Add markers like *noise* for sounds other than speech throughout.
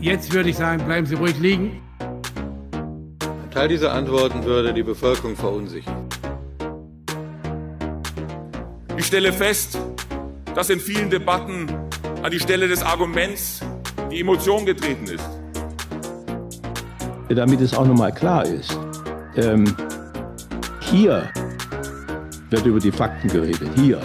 Jetzt würde ich sagen, bleiben Sie ruhig liegen. Ein Teil dieser Antworten würde die Bevölkerung verunsichern. Ich stelle fest, dass in vielen Debatten an die Stelle des Arguments die Emotion getreten ist. Damit es auch nochmal klar ist, ähm, hier wird über die Fakten geredet. Hier.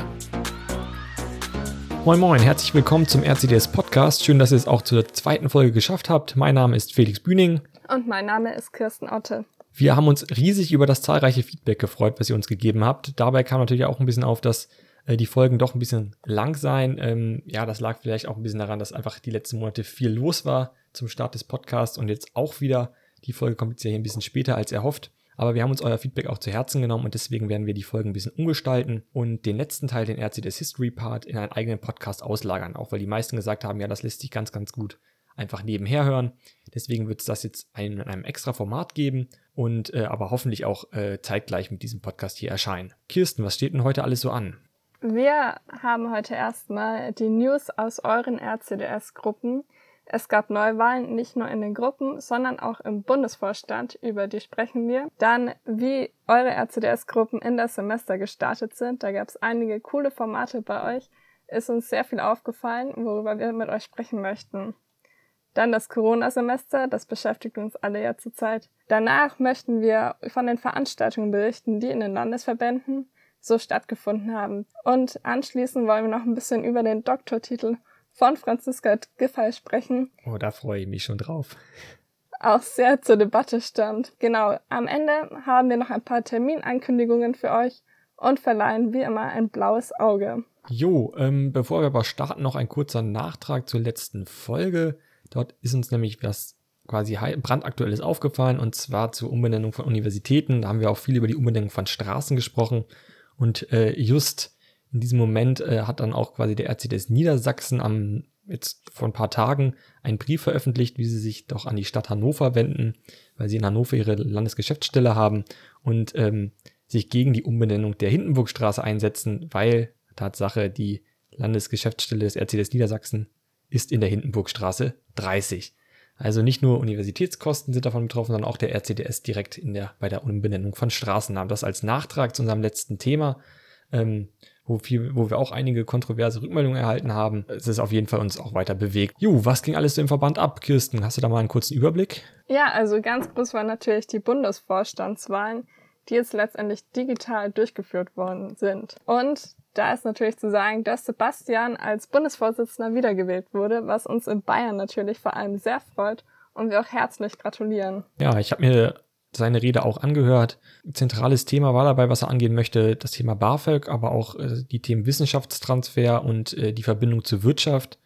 Moin Moin, herzlich willkommen zum RCDS Podcast. Schön, dass ihr es auch zur zweiten Folge geschafft habt. Mein Name ist Felix Bühning. Und mein Name ist Kirsten Otte. Wir haben uns riesig über das zahlreiche Feedback gefreut, was ihr uns gegeben habt. Dabei kam natürlich auch ein bisschen auf, dass äh, die Folgen doch ein bisschen lang seien. Ähm, ja, das lag vielleicht auch ein bisschen daran, dass einfach die letzten Monate viel los war zum Start des Podcasts und jetzt auch wieder. Die Folge kommt jetzt ja hier ein bisschen später als erhofft. Aber wir haben uns euer Feedback auch zu Herzen genommen und deswegen werden wir die Folgen ein bisschen umgestalten und den letzten Teil, den RCDS History Part, in einen eigenen Podcast auslagern. Auch weil die meisten gesagt haben, ja, das lässt sich ganz, ganz gut einfach nebenher hören. Deswegen wird es das jetzt in einem extra Format geben und äh, aber hoffentlich auch äh, zeitgleich mit diesem Podcast hier erscheinen. Kirsten, was steht denn heute alles so an? Wir haben heute erstmal die News aus euren RCDS-Gruppen. Es gab Neuwahlen nicht nur in den Gruppen, sondern auch im Bundesvorstand, über die sprechen wir. Dann, wie eure RCDS-Gruppen in das Semester gestartet sind. Da gab es einige coole Formate bei euch. Ist uns sehr viel aufgefallen, worüber wir mit euch sprechen möchten. Dann das Corona-Semester, das beschäftigt uns alle ja zurzeit. Danach möchten wir von den Veranstaltungen berichten, die in den Landesverbänden so stattgefunden haben. Und anschließend wollen wir noch ein bisschen über den Doktortitel von Franziska Giffey sprechen. Oh, da freue ich mich schon drauf. Auch sehr zur Debatte stand. Genau, am Ende haben wir noch ein paar Terminankündigungen für euch und verleihen wie immer ein blaues Auge. Jo, ähm, bevor wir aber starten, noch ein kurzer Nachtrag zur letzten Folge. Dort ist uns nämlich was quasi brandaktuelles aufgefallen und zwar zur Umbenennung von Universitäten. Da haben wir auch viel über die Umbenennung von Straßen gesprochen und äh, just in diesem Moment äh, hat dann auch quasi der RCDS Niedersachsen am jetzt vor ein paar Tagen einen Brief veröffentlicht, wie sie sich doch an die Stadt Hannover wenden, weil sie in Hannover ihre Landesgeschäftsstelle haben und ähm, sich gegen die Umbenennung der Hindenburgstraße einsetzen, weil Tatsache die Landesgeschäftsstelle des RCDS Niedersachsen ist in der Hindenburgstraße 30. Also nicht nur Universitätskosten sind davon betroffen, sondern auch der RCDS direkt in der, bei der Umbenennung von Straßennamen. Das als Nachtrag zu unserem letzten Thema. Ähm, wo, viel, wo wir auch einige kontroverse Rückmeldungen erhalten haben. Es ist auf jeden Fall uns auch weiter bewegt. Ju, was ging alles so im Verband ab, Kirsten? Hast du da mal einen kurzen Überblick? Ja, also ganz groß waren natürlich die Bundesvorstandswahlen, die jetzt letztendlich digital durchgeführt worden sind. Und da ist natürlich zu sagen, dass Sebastian als Bundesvorsitzender wiedergewählt wurde, was uns in Bayern natürlich vor allem sehr freut und wir auch herzlich gratulieren. Ja, ich habe mir seine Rede auch angehört. Zentrales Thema war dabei, was er angehen möchte, das Thema BAföG, aber auch äh, die Themen Wissenschaftstransfer und äh, die Verbindung zur Wirtschaft.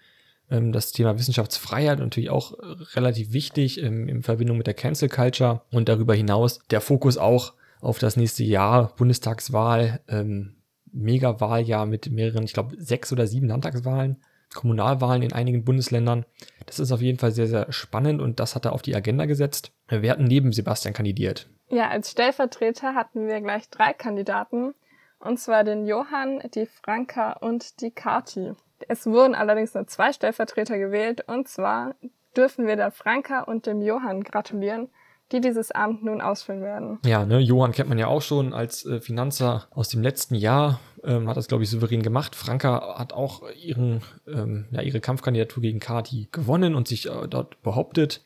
Ähm, das Thema Wissenschaftsfreiheit natürlich auch äh, relativ wichtig ähm, in Verbindung mit der Cancel Culture und darüber hinaus der Fokus auch auf das nächste Jahr, Bundestagswahl, ähm, Megawahljahr mit mehreren, ich glaube, sechs oder sieben Landtagswahlen. Kommunalwahlen in einigen Bundesländern. Das ist auf jeden Fall sehr, sehr spannend und das hat er auf die Agenda gesetzt. Wir hatten neben Sebastian kandidiert. Ja, als Stellvertreter hatten wir gleich drei Kandidaten. Und zwar den Johann, die Franka und die Kati. Es wurden allerdings nur zwei Stellvertreter gewählt. Und zwar dürfen wir der Franka und dem Johann gratulieren, die dieses Amt nun ausfüllen werden. Ja, ne, Johann kennt man ja auch schon als äh, Finanzer aus dem letzten Jahr, ähm, hat das, glaube ich, souverän gemacht. Franka hat auch ihren, ähm, ja, ihre Kampfkandidatur gegen Kati gewonnen und sich äh, dort behauptet.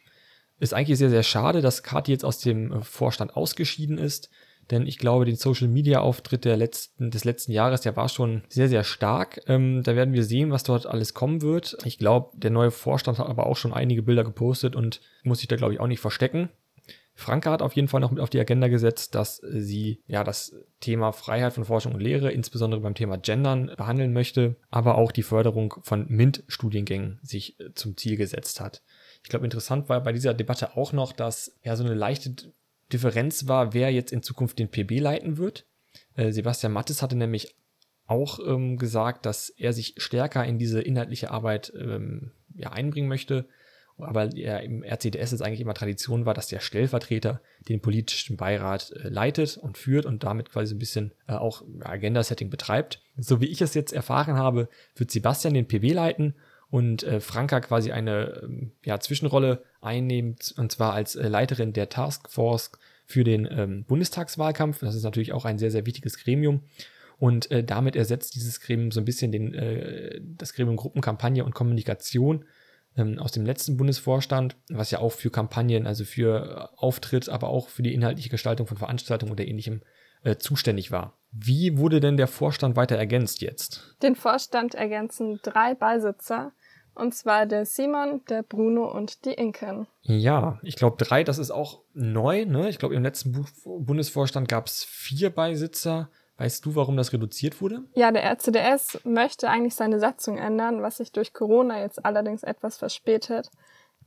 Ist eigentlich sehr, sehr schade, dass Kati jetzt aus dem äh, Vorstand ausgeschieden ist. Denn ich glaube, den Social Media Auftritt letzten, des letzten Jahres, der war schon sehr, sehr stark. Ähm, da werden wir sehen, was dort alles kommen wird. Ich glaube, der neue Vorstand hat aber auch schon einige Bilder gepostet und muss sich da, glaube ich, auch nicht verstecken. Franka hat auf jeden Fall noch mit auf die Agenda gesetzt, dass sie ja das Thema Freiheit von Forschung und Lehre, insbesondere beim Thema Gendern, behandeln möchte, aber auch die Förderung von MINT-Studiengängen sich äh, zum Ziel gesetzt hat. Ich glaube, interessant war bei dieser Debatte auch noch, dass ja so eine leichte Differenz war, wer jetzt in Zukunft den PB leiten wird. Äh, Sebastian Mattes hatte nämlich auch ähm, gesagt, dass er sich stärker in diese inhaltliche Arbeit ähm, ja, einbringen möchte aber ja, im RCDS ist eigentlich immer Tradition war, dass der Stellvertreter den politischen Beirat äh, leitet und führt und damit quasi ein bisschen äh, auch Agenda-Setting betreibt. So wie ich es jetzt erfahren habe, wird Sebastian den PW leiten und äh, Franka quasi eine ähm, ja, Zwischenrolle einnimmt, und zwar als äh, Leiterin der Taskforce für den ähm, Bundestagswahlkampf. Das ist natürlich auch ein sehr, sehr wichtiges Gremium. Und äh, damit ersetzt dieses Gremium so ein bisschen den, äh, das Gremium Gruppenkampagne und Kommunikation ähm, aus dem letzten Bundesvorstand, was ja auch für Kampagnen, also für äh, Auftritt, aber auch für die inhaltliche Gestaltung von Veranstaltungen oder ähnlichem äh, zuständig war. Wie wurde denn der Vorstand weiter ergänzt jetzt? Den Vorstand ergänzen drei Beisitzer, und zwar der Simon, der Bruno und die Inken. Ja, ich glaube drei, das ist auch neu. Ne? Ich glaube, im letzten Bu Bundesvorstand gab es vier Beisitzer. Weißt du, warum das reduziert wurde? Ja, der RCDS möchte eigentlich seine Satzung ändern, was sich durch Corona jetzt allerdings etwas verspätet.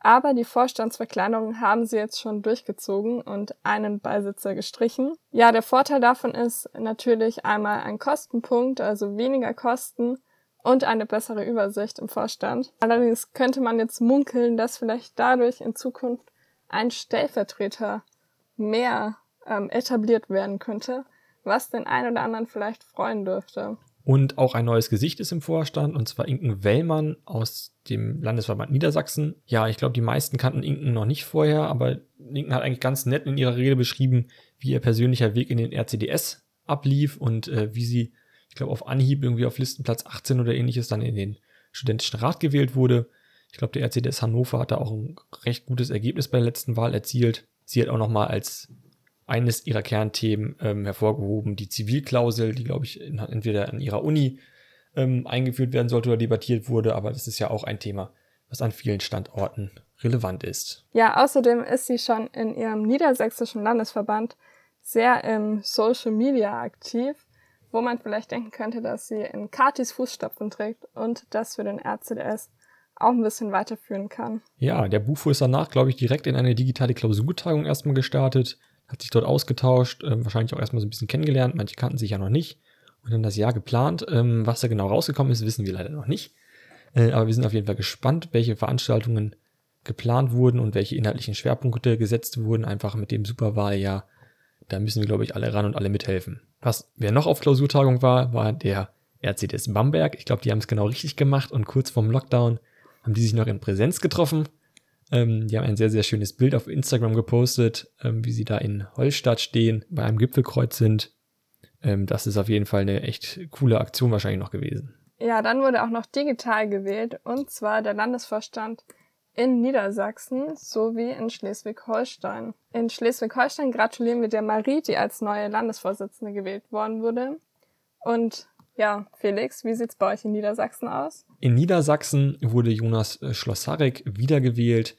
Aber die Vorstandsverkleinerung haben sie jetzt schon durchgezogen und einen Beisitzer gestrichen. Ja, der Vorteil davon ist natürlich einmal ein Kostenpunkt, also weniger Kosten und eine bessere Übersicht im Vorstand. Allerdings könnte man jetzt munkeln, dass vielleicht dadurch in Zukunft ein Stellvertreter mehr ähm, etabliert werden könnte was den einen oder anderen vielleicht freuen dürfte. Und auch ein neues Gesicht ist im Vorstand, und zwar Inken Wellmann aus dem Landesverband Niedersachsen. Ja, ich glaube, die meisten kannten Inken noch nicht vorher, aber Inken hat eigentlich ganz nett in ihrer Rede beschrieben, wie ihr persönlicher Weg in den RCDS ablief und äh, wie sie, ich glaube, auf Anhieb irgendwie auf Listenplatz 18 oder ähnliches dann in den studentischen Rat gewählt wurde. Ich glaube, der RCDS Hannover hat da auch ein recht gutes Ergebnis bei der letzten Wahl erzielt. Sie hat auch nochmal als eines ihrer Kernthemen ähm, hervorgehoben, die Zivilklausel, die, glaube ich, in, entweder an ihrer Uni ähm, eingeführt werden sollte oder debattiert wurde, aber das ist ja auch ein Thema, was an vielen Standorten relevant ist. Ja, außerdem ist sie schon in ihrem niedersächsischen Landesverband sehr im Social Media aktiv, wo man vielleicht denken könnte, dass sie in Katis Fußstapfen trägt und das für den RCDS auch ein bisschen weiterführen kann. Ja, der Buchfuhr ist danach, glaube ich, direkt in eine digitale Klausurtagung erstmal gestartet hat sich dort ausgetauscht, äh, wahrscheinlich auch erstmal so ein bisschen kennengelernt. Manche kannten sich ja noch nicht und dann das Jahr geplant. Ähm, was da genau rausgekommen ist, wissen wir leider noch nicht. Äh, aber wir sind auf jeden Fall gespannt, welche Veranstaltungen geplant wurden und welche inhaltlichen Schwerpunkte gesetzt wurden, einfach mit dem Superwahljahr. Da müssen wir, glaube ich, alle ran und alle mithelfen. Was, wer noch auf Klausurtagung war, war der RCDS Bamberg. Ich glaube, die haben es genau richtig gemacht und kurz vorm Lockdown haben die sich noch in Präsenz getroffen. Ähm, die haben ein sehr, sehr schönes Bild auf Instagram gepostet, ähm, wie sie da in Holstadt stehen, bei einem Gipfelkreuz sind. Ähm, das ist auf jeden Fall eine echt coole Aktion wahrscheinlich noch gewesen. Ja, dann wurde auch noch digital gewählt und zwar der Landesvorstand in Niedersachsen sowie in Schleswig-Holstein. In Schleswig-Holstein gratulieren wir der Marie, die als neue Landesvorsitzende gewählt worden wurde. Und ja, Felix, wie sieht's bei euch in Niedersachsen aus? In Niedersachsen wurde Jonas äh, Schlossarek wiedergewählt.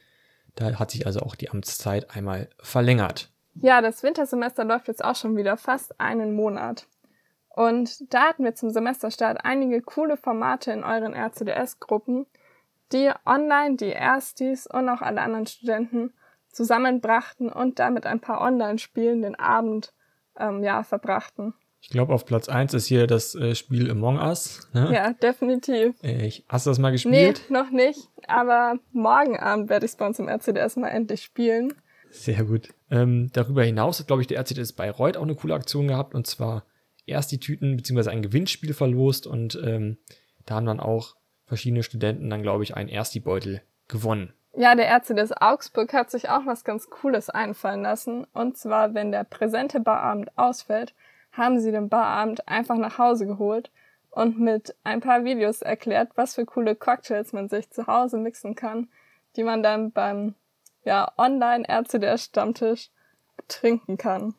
Da hat sich also auch die Amtszeit einmal verlängert. Ja, das Wintersemester läuft jetzt auch schon wieder fast einen Monat. Und da hatten wir zum Semesterstart einige coole Formate in euren RCDS-Gruppen, die online die Erstis und auch alle anderen Studenten zusammenbrachten und damit ein paar Online-Spielen den Abend ähm, ja, verbrachten. Ich glaube, auf Platz 1 ist hier das äh, Spiel Among Us. Ne? Ja, definitiv. Äh, ich, hast du das mal gespielt? Nee, noch nicht. Aber morgen Abend werde ich es bei uns im RCDS mal endlich spielen. Sehr gut. Ähm, darüber hinaus hat, glaube ich, der RCDS Bayreuth auch eine coole Aktion gehabt. Und zwar erst die Tüten bzw. ein Gewinnspiel verlost. Und ähm, da haben dann auch verschiedene Studenten dann, glaube ich, einen Ersti-Beutel gewonnen. Ja, der RCDS Augsburg hat sich auch was ganz Cooles einfallen lassen. Und zwar, wenn der präsente Barabend ausfällt, haben sie den Barabend einfach nach Hause geholt und mit ein paar Videos erklärt, was für coole Cocktails man sich zu Hause mixen kann, die man dann beim ja, Online-RCDS-Stammtisch trinken kann.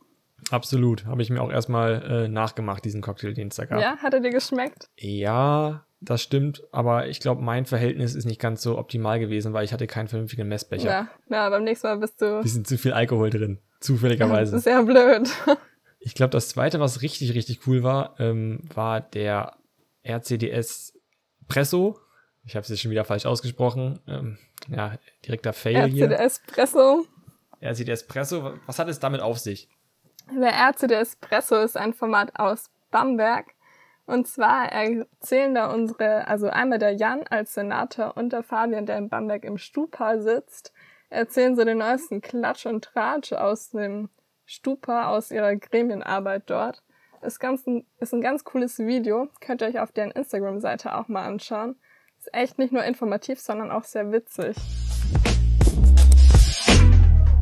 Absolut. Habe ich mir auch erstmal äh, nachgemacht, diesen Cocktail, den es da gab. Ja, hat er dir geschmeckt? Ja, das stimmt. Aber ich glaube, mein Verhältnis ist nicht ganz so optimal gewesen, weil ich hatte keinen vernünftigen Messbecher. Ja, ja beim nächsten Mal bist du... Bisschen zu viel Alkohol drin. Zufälligerweise. *laughs* Sehr blöd. Ich glaube, das zweite, was richtig, richtig cool war, ähm, war der RCDS Presso. Ich habe es jetzt schon wieder falsch ausgesprochen. Ähm, ja, direkter Fail RCDS hier. RCDS Presso. RCDS Presso. Was hat es damit auf sich? Der RCDS Presso ist ein Format aus Bamberg. Und zwar erzählen da unsere, also einmal der Jan als Senator und der Fabian, der in Bamberg im Stupa sitzt, erzählen so den neuesten Klatsch und Tratsch aus dem Stupa aus ihrer Gremienarbeit dort. Ist, ganz, ist ein ganz cooles Video, könnt ihr euch auf deren Instagram-Seite auch mal anschauen. Ist echt nicht nur informativ, sondern auch sehr witzig.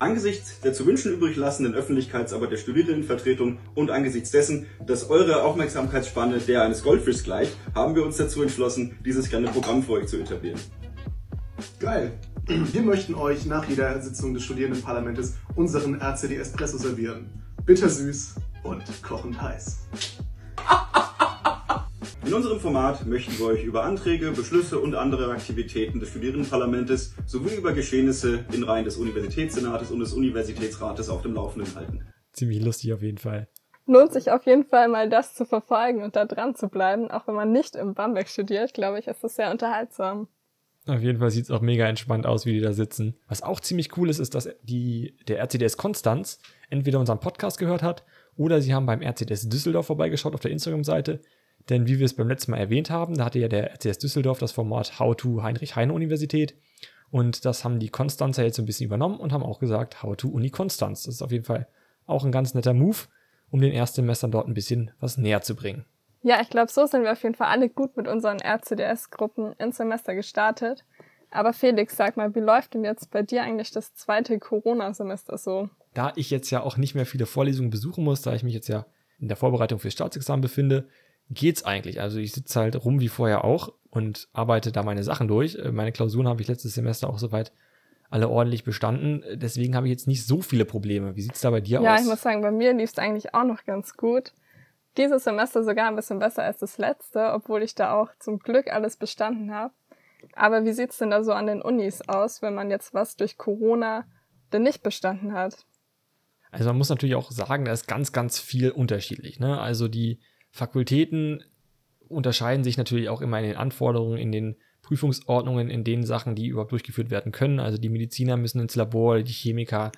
Angesichts der zu wünschen übrig lassenden Öffentlichkeitsarbeit der Studierendenvertretung und angesichts dessen, dass eure Aufmerksamkeitsspanne der eines Goldfischs gleicht, haben wir uns dazu entschlossen, dieses kleine Programm für euch zu etablieren. Geil. Wir möchten euch nach jeder Sitzung des Studierendenparlamentes unseren RCD Espresso servieren. Bittersüß und kochend heiß. In unserem Format möchten wir euch über Anträge, Beschlüsse und andere Aktivitäten des Studierendenparlamentes sowie über Geschehnisse in Reihen des Universitätssenates und des Universitätsrates auf dem Laufenden halten. Ziemlich lustig auf jeden Fall. Lohnt sich auf jeden Fall mal das zu verfolgen und da dran zu bleiben, auch wenn man nicht im Bamberg studiert, glaube ich, ist das sehr unterhaltsam. Auf jeden Fall sieht es auch mega entspannt aus, wie die da sitzen. Was auch ziemlich cool ist, ist, dass die, der RCDS Konstanz entweder unseren Podcast gehört hat oder sie haben beim RCDS Düsseldorf vorbeigeschaut auf der Instagram-Seite denn wie wir es beim letzten Mal erwähnt haben, da hatte ja der RCS Düsseldorf das Format How to Heinrich-Heine-Universität. Und das haben die Konstanzer jetzt so ein bisschen übernommen und haben auch gesagt, How to Uni Konstanz. Das ist auf jeden Fall auch ein ganz netter Move, um den Erstsemestern dort ein bisschen was näher zu bringen. Ja, ich glaube, so sind wir auf jeden Fall alle gut mit unseren RCDS-Gruppen ins Semester gestartet. Aber Felix, sag mal, wie läuft denn jetzt bei dir eigentlich das zweite Corona-Semester so? Da ich jetzt ja auch nicht mehr viele Vorlesungen besuchen muss, da ich mich jetzt ja in der Vorbereitung fürs Staatsexamen befinde, geht's eigentlich. Also ich sitze halt rum wie vorher auch und arbeite da meine Sachen durch. Meine Klausuren habe ich letztes Semester auch soweit alle ordentlich bestanden. Deswegen habe ich jetzt nicht so viele Probleme. Wie sieht's da bei dir ja, aus? Ja, ich muss sagen, bei mir lief es eigentlich auch noch ganz gut. Dieses Semester sogar ein bisschen besser als das letzte, obwohl ich da auch zum Glück alles bestanden habe. Aber wie sieht's denn da so an den Unis aus, wenn man jetzt was durch Corona denn nicht bestanden hat? Also man muss natürlich auch sagen, da ist ganz, ganz viel unterschiedlich. Ne? Also die Fakultäten unterscheiden sich natürlich auch immer in den Anforderungen, in den Prüfungsordnungen, in den Sachen, die überhaupt durchgeführt werden können. Also die Mediziner müssen ins Labor, die Chemiker,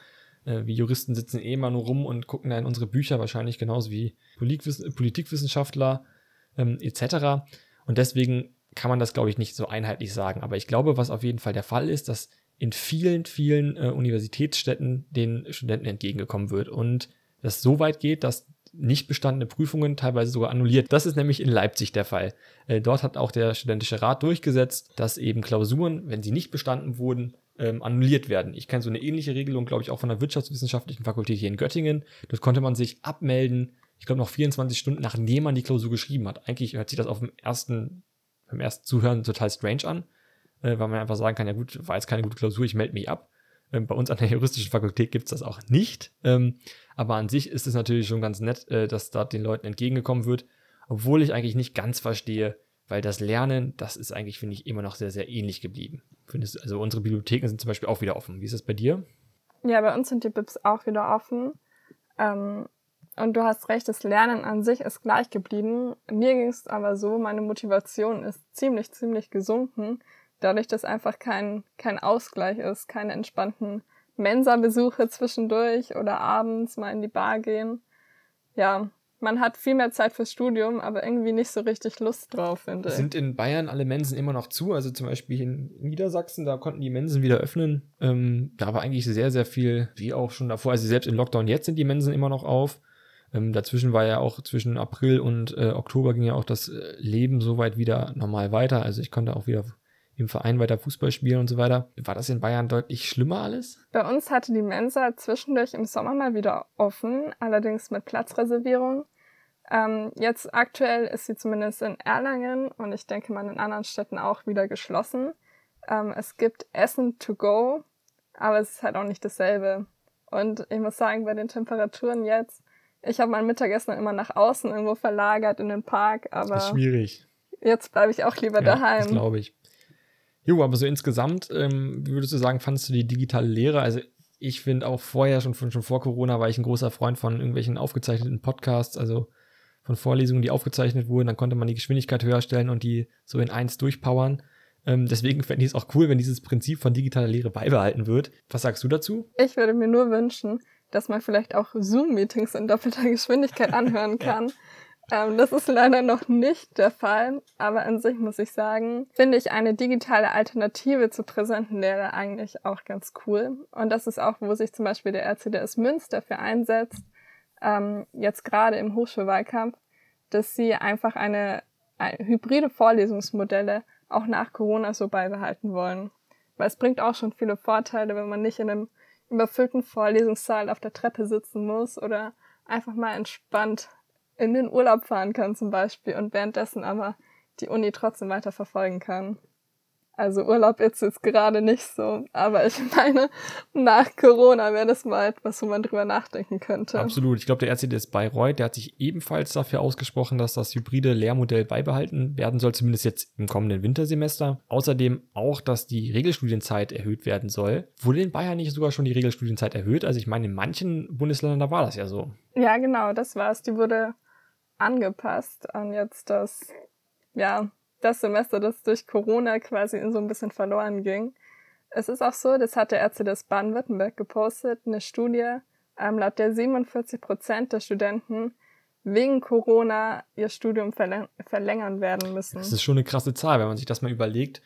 äh, wie Juristen sitzen eh immer nur rum und gucken da in unsere Bücher, wahrscheinlich genauso wie Politikwiss Politikwissenschaftler ähm, etc. Und deswegen kann man das, glaube ich, nicht so einheitlich sagen. Aber ich glaube, was auf jeden Fall der Fall ist, dass in vielen, vielen äh, Universitätsstädten den Studenten entgegengekommen wird und das so weit geht, dass nicht bestandene Prüfungen teilweise sogar annulliert. Das ist nämlich in Leipzig der Fall. Äh, dort hat auch der studentische Rat durchgesetzt, dass eben Klausuren, wenn sie nicht bestanden wurden, ähm, annulliert werden. Ich kenne so eine ähnliche Regelung, glaube ich, auch von der Wirtschaftswissenschaftlichen Fakultät hier in Göttingen. Dort konnte man sich abmelden, ich glaube noch 24 Stunden nachdem man die Klausur geschrieben hat. Eigentlich hört sich das auf dem ersten, beim ersten Zuhören total strange an, äh, weil man einfach sagen kann, ja gut, war jetzt keine gute Klausur, ich melde mich ab. Ähm, bei uns an der *laughs* juristischen Fakultät gibt es das auch nicht. Ähm, aber an sich ist es natürlich schon ganz nett, äh, dass da den Leuten entgegengekommen wird. Obwohl ich eigentlich nicht ganz verstehe, weil das Lernen, das ist eigentlich, finde ich, immer noch sehr, sehr ähnlich geblieben. Findest, also unsere Bibliotheken sind zum Beispiel auch wieder offen. Wie ist das bei dir? Ja, bei uns sind die Bibs auch wieder offen. Ähm, und du hast recht, das Lernen an sich ist gleich geblieben. Mir ging es aber so, meine Motivation ist ziemlich, ziemlich gesunken, dadurch, dass einfach kein, kein Ausgleich ist, keine entspannten Mensa-Besuche zwischendurch oder abends mal in die Bar gehen. Ja, man hat viel mehr Zeit fürs Studium, aber irgendwie nicht so richtig Lust drauf, finde ich. Sind in Bayern alle Mensen immer noch zu? Also zum Beispiel in Niedersachsen, da konnten die Mensen wieder öffnen. Ähm, da war eigentlich sehr, sehr viel, wie auch schon davor. Also selbst im Lockdown jetzt sind die Mensen immer noch auf. Ähm, dazwischen war ja auch zwischen April und äh, Oktober ging ja auch das äh, Leben soweit wieder normal weiter. Also ich konnte auch wieder im Verein weiter Fußball spielen und so weiter. War das in Bayern deutlich schlimmer alles? Bei uns hatte die Mensa zwischendurch im Sommer mal wieder offen, allerdings mit Platzreservierung. Ähm, jetzt aktuell ist sie zumindest in Erlangen und ich denke mal in anderen Städten auch wieder geschlossen. Ähm, es gibt Essen to go, aber es ist halt auch nicht dasselbe. Und ich muss sagen, bei den Temperaturen jetzt, ich habe mein Mittagessen immer nach außen irgendwo verlagert in den Park, aber. Schwierig. Jetzt bleibe ich auch lieber ja, daheim. Das glaube ich. Jo, aber so insgesamt, ähm, wie würdest du sagen, fandest du die digitale Lehre? Also ich finde auch vorher, schon, schon vor Corona, war ich ein großer Freund von irgendwelchen aufgezeichneten Podcasts, also von Vorlesungen, die aufgezeichnet wurden. Dann konnte man die Geschwindigkeit höher stellen und die so in eins durchpowern. Ähm, deswegen fände ich es auch cool, wenn dieses Prinzip von digitaler Lehre beibehalten wird. Was sagst du dazu? Ich würde mir nur wünschen, dass man vielleicht auch Zoom-Meetings in doppelter Geschwindigkeit anhören *laughs* kann. ja. Ähm, das ist leider noch nicht der Fall, aber an sich muss ich sagen, finde ich eine digitale Alternative zur präsenten Lehre eigentlich auch ganz cool. Und das ist auch, wo sich zum Beispiel der RCDS Münster für einsetzt, ähm, jetzt gerade im Hochschulwahlkampf, dass sie einfach eine, eine hybride Vorlesungsmodelle auch nach Corona so beibehalten wollen. Weil es bringt auch schon viele Vorteile, wenn man nicht in einem überfüllten Vorlesungssaal auf der Treppe sitzen muss oder einfach mal entspannt in den Urlaub fahren kann zum Beispiel und währenddessen aber die Uni trotzdem weiter verfolgen kann. Also Urlaub jetzt ist gerade nicht so, aber ich *laughs* meine, nach Corona wäre das mal etwas, wo man drüber nachdenken könnte. Absolut. Ich glaube, der RCDS Bayreuth, der hat sich ebenfalls dafür ausgesprochen, dass das hybride Lehrmodell beibehalten werden soll, zumindest jetzt im kommenden Wintersemester. Außerdem auch, dass die Regelstudienzeit erhöht werden soll. Wurde in Bayern nicht sogar schon die Regelstudienzeit erhöht? Also ich meine, in manchen Bundesländern, da war das ja so. Ja, genau, das war's. Die wurde angepasst an jetzt das, ja, das Semester, das durch Corona quasi in so ein bisschen verloren ging. Es ist auch so, das hat der Ärzte des Baden-Württemberg gepostet, eine Studie, ähm, laut der 47 Prozent der Studenten wegen Corona ihr Studium verläng verlängern werden müssen. Das ist schon eine krasse Zahl, wenn man sich das mal überlegt.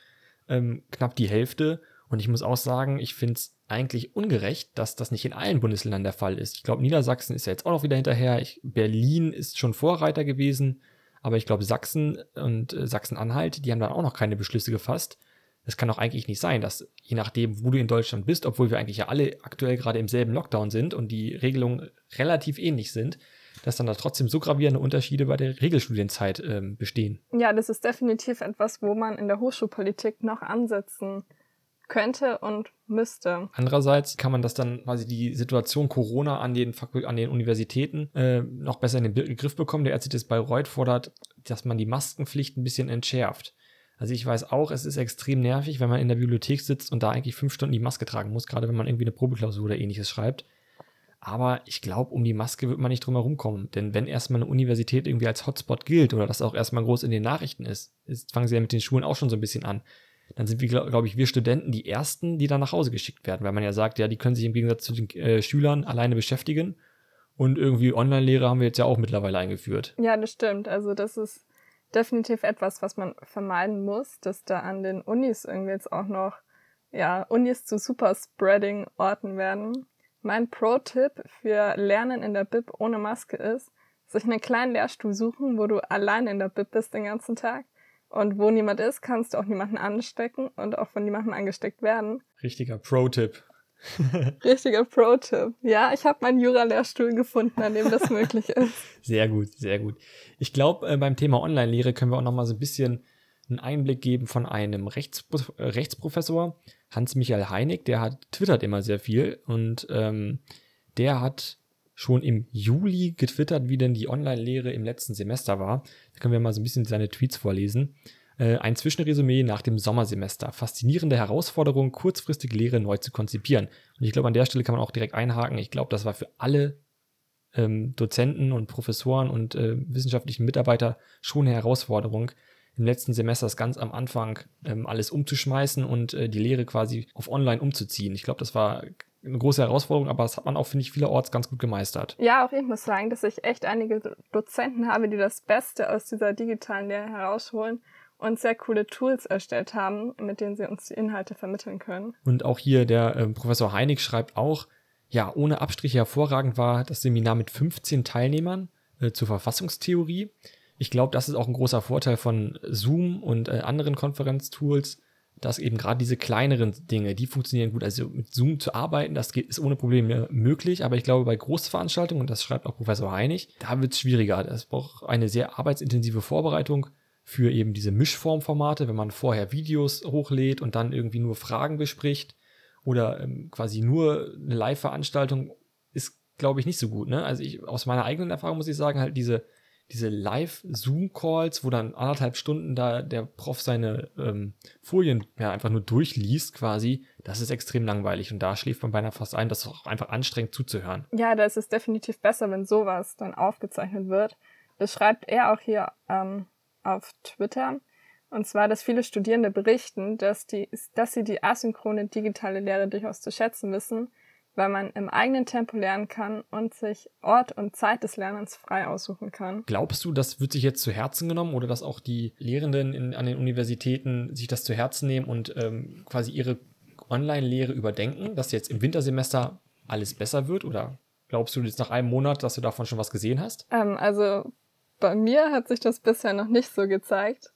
Ähm, knapp die Hälfte. Und ich muss auch sagen, ich finde es eigentlich ungerecht, dass das nicht in allen Bundesländern der Fall ist. Ich glaube, Niedersachsen ist ja jetzt auch noch wieder hinterher. Ich, Berlin ist schon Vorreiter gewesen. Aber ich glaube, Sachsen und äh, Sachsen-Anhalt, die haben dann auch noch keine Beschlüsse gefasst. Es kann doch eigentlich nicht sein, dass je nachdem, wo du in Deutschland bist, obwohl wir eigentlich ja alle aktuell gerade im selben Lockdown sind und die Regelungen relativ ähnlich sind, dass dann da trotzdem so gravierende Unterschiede bei der Regelstudienzeit ähm, bestehen. Ja, das ist definitiv etwas, wo man in der Hochschulpolitik noch ansetzen könnte und müsste. Andererseits kann man das dann quasi die Situation Corona an den, an den Universitäten äh, noch besser in den Griff bekommen. Der RCTS Bayreuth fordert, dass man die Maskenpflicht ein bisschen entschärft. Also ich weiß auch, es ist extrem nervig, wenn man in der Bibliothek sitzt und da eigentlich fünf Stunden die Maske tragen muss, gerade wenn man irgendwie eine Probeklausur oder ähnliches schreibt. Aber ich glaube, um die Maske wird man nicht drum herum kommen. Denn wenn erstmal eine Universität irgendwie als Hotspot gilt oder das auch erstmal groß in den Nachrichten ist, ist fangen sie ja mit den Schulen auch schon so ein bisschen an dann sind wir, glaube glaub ich, wir Studenten die Ersten, die dann nach Hause geschickt werden, weil man ja sagt, ja, die können sich im Gegensatz zu den äh, Schülern alleine beschäftigen. Und irgendwie Online-Lehre haben wir jetzt ja auch mittlerweile eingeführt. Ja, das stimmt. Also das ist definitiv etwas, was man vermeiden muss, dass da an den Unis irgendwie jetzt auch noch, ja, Unis zu Superspreading-Orten werden. Mein Pro-Tipp für Lernen in der Bib ohne Maske ist, sich einen kleinen Lehrstuhl suchen, wo du allein in der Bib bist den ganzen Tag und wo niemand ist, kannst du auch niemanden anstecken und auch von niemandem angesteckt werden. Richtiger Pro-Tipp. *laughs* Richtiger Pro-Tipp. Ja, ich habe meinen Jura-Lehrstuhl gefunden, an dem das *laughs* möglich ist. Sehr gut, sehr gut. Ich glaube, äh, beim Thema Online-Lehre können wir auch noch mal so ein bisschen einen Einblick geben von einem Rechtspro äh, Rechtsprofessor, Hans-Michael Heinig, der hat twittert immer sehr viel und ähm, der hat schon im Juli getwittert, wie denn die Online-Lehre im letzten Semester war. Da können wir mal so ein bisschen seine Tweets vorlesen. Äh, ein Zwischenresümee nach dem Sommersemester. Faszinierende Herausforderung, kurzfristig Lehre neu zu konzipieren. Und ich glaube, an der Stelle kann man auch direkt einhaken. Ich glaube, das war für alle ähm, Dozenten und Professoren und äh, wissenschaftlichen Mitarbeiter schon eine Herausforderung, im letzten Semester ganz am Anfang ähm, alles umzuschmeißen und äh, die Lehre quasi auf online umzuziehen. Ich glaube, das war eine große Herausforderung, aber das hat man auch, finde ich, vielerorts ganz gut gemeistert. Ja, auch ich muss sagen, dass ich echt einige Dozenten habe, die das Beste aus dieser digitalen Lehre herausholen und sehr coole Tools erstellt haben, mit denen sie uns die Inhalte vermitteln können. Und auch hier der äh, Professor Heinig schreibt auch, ja, ohne Abstriche hervorragend war das Seminar mit 15 Teilnehmern äh, zur Verfassungstheorie. Ich glaube, das ist auch ein großer Vorteil von Zoom und äh, anderen Konferenztools, dass eben gerade diese kleineren Dinge, die funktionieren gut. Also mit Zoom zu arbeiten, das geht, ist ohne Probleme möglich, aber ich glaube, bei Großveranstaltungen, und das schreibt auch Professor Heinig, da wird es schwieriger. Es braucht eine sehr arbeitsintensive Vorbereitung für eben diese Mischformformate, wenn man vorher Videos hochlädt und dann irgendwie nur Fragen bespricht oder ähm, quasi nur eine Live-Veranstaltung, ist, glaube ich, nicht so gut. Ne? Also ich, aus meiner eigenen Erfahrung muss ich sagen, halt diese diese Live-Zoom-Calls, wo dann anderthalb Stunden da der Prof seine ähm, Folien ja einfach nur durchliest quasi, das ist extrem langweilig und da schläft man beinahe fast ein. Das ist auch einfach anstrengend zuzuhören. Ja, da ist es definitiv besser, wenn sowas dann aufgezeichnet wird. Das schreibt er auch hier ähm, auf Twitter. Und zwar, dass viele Studierende berichten, dass, die, dass sie die asynchrone digitale Lehre durchaus zu schätzen wissen weil man im eigenen Tempo lernen kann und sich Ort und Zeit des Lernens frei aussuchen kann. Glaubst du, das wird sich jetzt zu Herzen genommen oder dass auch die Lehrenden in, an den Universitäten sich das zu Herzen nehmen und ähm, quasi ihre Online-Lehre überdenken, dass jetzt im Wintersemester alles besser wird? Oder glaubst du jetzt nach einem Monat, dass du davon schon was gesehen hast? Ähm, also bei mir hat sich das bisher noch nicht so gezeigt.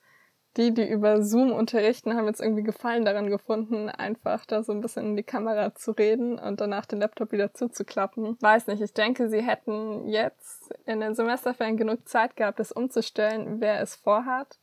Die, die über Zoom unterrichten, haben jetzt irgendwie Gefallen daran gefunden, einfach da so ein bisschen in die Kamera zu reden und danach den Laptop wieder zuzuklappen. Weiß nicht, ich denke, sie hätten jetzt in den Semesterferien genug Zeit gehabt, das umzustellen, wer es vorhat.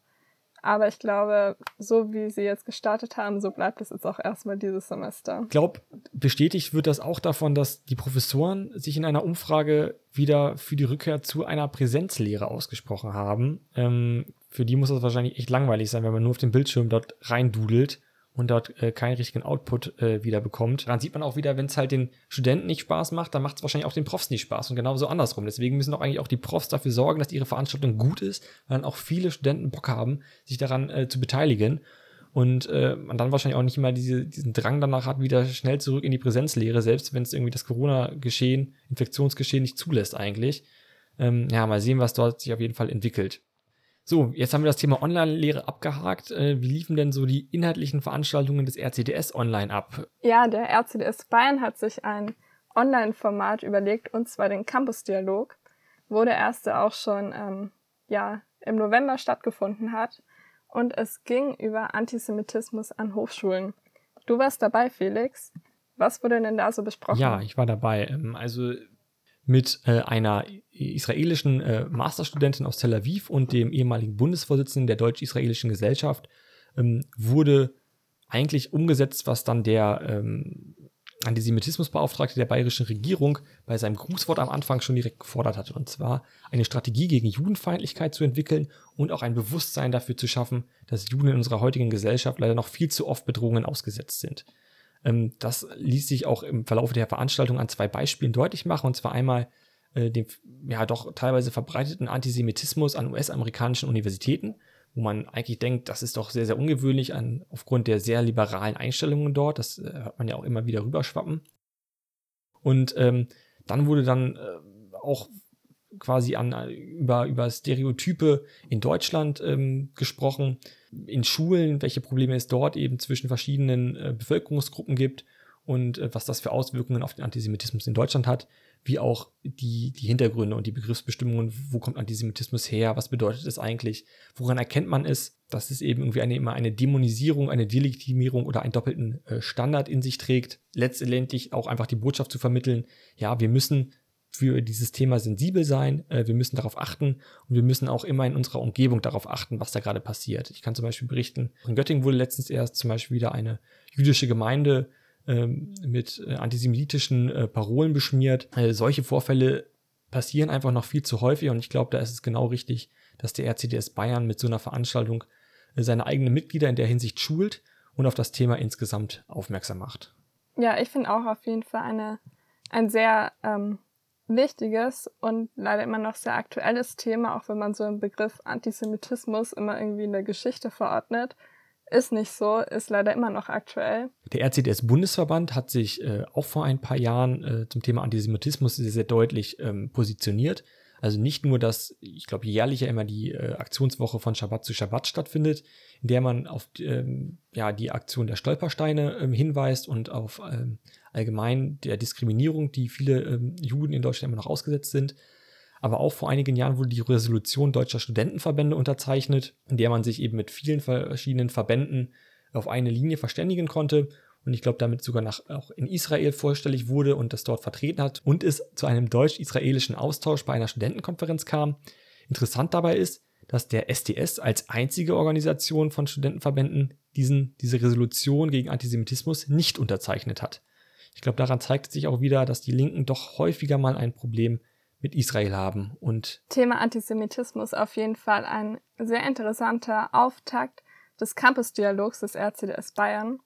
Aber ich glaube, so wie sie jetzt gestartet haben, so bleibt es jetzt auch erstmal dieses Semester. Ich glaube, bestätigt wird das auch davon, dass die Professoren sich in einer Umfrage wieder für die Rückkehr zu einer Präsenzlehre ausgesprochen haben. Ähm, für die muss das wahrscheinlich echt langweilig sein, wenn man nur auf dem Bildschirm dort reindudelt und dort äh, keinen richtigen Output äh, wieder bekommt. Dann sieht man auch wieder, wenn es halt den Studenten nicht Spaß macht, dann macht es wahrscheinlich auch den Profs nicht Spaß und genauso andersrum. Deswegen müssen auch eigentlich auch die Profs dafür sorgen, dass ihre Veranstaltung gut ist, weil dann auch viele Studenten Bock haben, sich daran äh, zu beteiligen und äh, man dann wahrscheinlich auch nicht immer diese, diesen Drang danach hat, wieder schnell zurück in die Präsenzlehre, selbst wenn es irgendwie das Corona-Geschehen, Infektionsgeschehen nicht zulässt eigentlich. Ähm, ja, mal sehen, was dort sich auf jeden Fall entwickelt. So, jetzt haben wir das Thema Online-Lehre abgehakt. Äh, wie liefen denn so die inhaltlichen Veranstaltungen des RCDS online ab? Ja, der RCDS Bayern hat sich ein Online-Format überlegt, und zwar den Campus-Dialog, wo der erste auch schon ähm, ja, im November stattgefunden hat. Und es ging über Antisemitismus an Hochschulen. Du warst dabei, Felix. Was wurde denn da so besprochen? Ja, ich war dabei. Ähm, also mit äh, einer israelischen äh, Masterstudentin aus Tel Aviv und dem ehemaligen Bundesvorsitzenden der deutsch-israelischen Gesellschaft ähm, wurde eigentlich umgesetzt, was dann der ähm, Antisemitismusbeauftragte der bayerischen Regierung bei seinem Grußwort am Anfang schon direkt gefordert hatte. Und zwar eine Strategie gegen Judenfeindlichkeit zu entwickeln und auch ein Bewusstsein dafür zu schaffen, dass Juden in unserer heutigen Gesellschaft leider noch viel zu oft Bedrohungen ausgesetzt sind. Ähm, das ließ sich auch im Verlauf der Veranstaltung an zwei Beispielen deutlich machen. Und zwar einmal äh, dem ja doch teilweise verbreiteten Antisemitismus an US-amerikanischen Universitäten, wo man eigentlich denkt, das ist doch sehr, sehr ungewöhnlich an, aufgrund der sehr liberalen Einstellungen dort. Das äh, hört man ja auch immer wieder rüberschwappen. Und ähm, dann wurde dann äh, auch quasi an, über, über Stereotype in Deutschland ähm, gesprochen, in Schulen, welche Probleme es dort eben zwischen verschiedenen äh, Bevölkerungsgruppen gibt und äh, was das für Auswirkungen auf den Antisemitismus in Deutschland hat, wie auch die, die Hintergründe und die Begriffsbestimmungen, wo kommt Antisemitismus her, was bedeutet es eigentlich, woran erkennt man es, dass es eben irgendwie eine, immer eine Dämonisierung, eine Delegitimierung oder einen doppelten äh, Standard in sich trägt, letztendlich auch einfach die Botschaft zu vermitteln, ja, wir müssen für dieses Thema sensibel sein, äh, wir müssen darauf achten und wir müssen auch immer in unserer Umgebung darauf achten, was da gerade passiert. Ich kann zum Beispiel berichten, in Göttingen wurde letztens erst zum Beispiel wieder eine jüdische Gemeinde ähm, mit äh, antisemitischen äh, Parolen beschmiert. Solche Vorfälle passieren einfach noch viel zu häufig und ich glaube, da ist es genau richtig, dass der RCDS Bayern mit so einer Veranstaltung seine eigenen Mitglieder in der Hinsicht schult und auf das Thema insgesamt aufmerksam macht. Ja, ich finde auch auf jeden Fall eine, ein sehr ähm, wichtiges und leider immer noch sehr aktuelles Thema, auch wenn man so einen Begriff Antisemitismus immer irgendwie in der Geschichte verordnet. Ist nicht so, ist leider immer noch aktuell. Der RCDS-Bundesverband hat sich äh, auch vor ein paar Jahren äh, zum Thema Antisemitismus sehr, sehr deutlich ähm, positioniert. Also nicht nur, dass, ich glaube, jährlich ja immer die äh, Aktionswoche von Schabbat zu Schabbat stattfindet, in der man auf ähm, ja, die Aktion der Stolpersteine ähm, hinweist und auf ähm, allgemein der Diskriminierung, die viele ähm, Juden in Deutschland immer noch ausgesetzt sind. Aber auch vor einigen Jahren wurde die Resolution deutscher Studentenverbände unterzeichnet, in der man sich eben mit vielen verschiedenen Verbänden auf eine Linie verständigen konnte und ich glaube damit sogar nach, auch in Israel vorstellig wurde und das dort vertreten hat und es zu einem deutsch-israelischen Austausch bei einer Studentenkonferenz kam. Interessant dabei ist, dass der SDS als einzige Organisation von Studentenverbänden diesen, diese Resolution gegen Antisemitismus nicht unterzeichnet hat. Ich glaube, daran zeigt sich auch wieder, dass die Linken doch häufiger mal ein Problem mit Israel haben. Und Thema Antisemitismus auf jeden Fall ein sehr interessanter Auftakt des Campus-Dialogs des RCDS Bayern.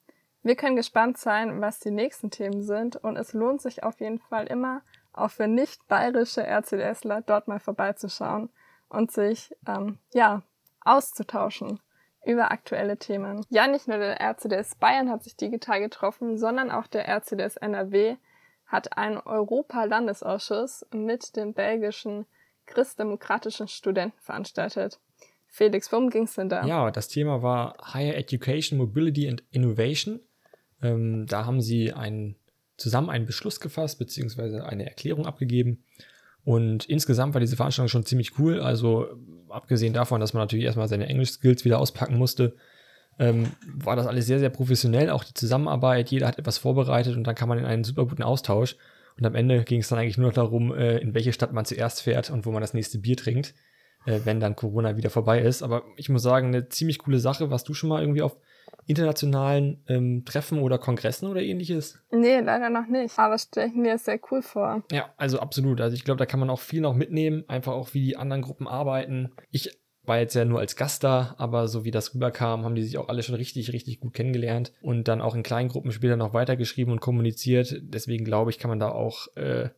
Wir können gespannt sein, was die nächsten Themen sind. Und es lohnt sich auf jeden Fall immer, auch für nicht bayerische RCDSler dort mal vorbeizuschauen und sich ähm, ja auszutauschen über aktuelle Themen. Ja, nicht nur der RCDS Bayern hat sich digital getroffen, sondern auch der RCDS NRW hat einen Europa-Landesausschuss mit dem belgischen christdemokratischen Studenten veranstaltet. Felix, worum ging es denn da? Ja, das Thema war Higher Education, Mobility and Innovation. Ähm, da haben sie einen, zusammen einen Beschluss gefasst, beziehungsweise eine Erklärung abgegeben. Und insgesamt war diese Veranstaltung schon ziemlich cool. Also abgesehen davon, dass man natürlich erstmal seine Englisch-Skills wieder auspacken musste, ähm, war das alles sehr, sehr professionell. Auch die Zusammenarbeit, jeder hat etwas vorbereitet und dann kam man in einen super guten Austausch. Und am Ende ging es dann eigentlich nur noch darum, äh, in welche Stadt man zuerst fährt und wo man das nächste Bier trinkt, äh, wenn dann Corona wieder vorbei ist. Aber ich muss sagen, eine ziemlich coole Sache. Warst du schon mal irgendwie auf internationalen ähm, Treffen oder Kongressen oder ähnliches? Nee, leider noch nicht. Aber stelle ich mir sehr cool vor. Ja, also absolut. Also ich glaube, da kann man auch viel noch mitnehmen, einfach auch wie die anderen Gruppen arbeiten. Ich war jetzt ja nur als Gast da, aber so wie das rüberkam, haben die sich auch alle schon richtig, richtig gut kennengelernt und dann auch in kleinen Gruppen später noch weitergeschrieben und kommuniziert. Deswegen glaube ich, kann man da auch äh,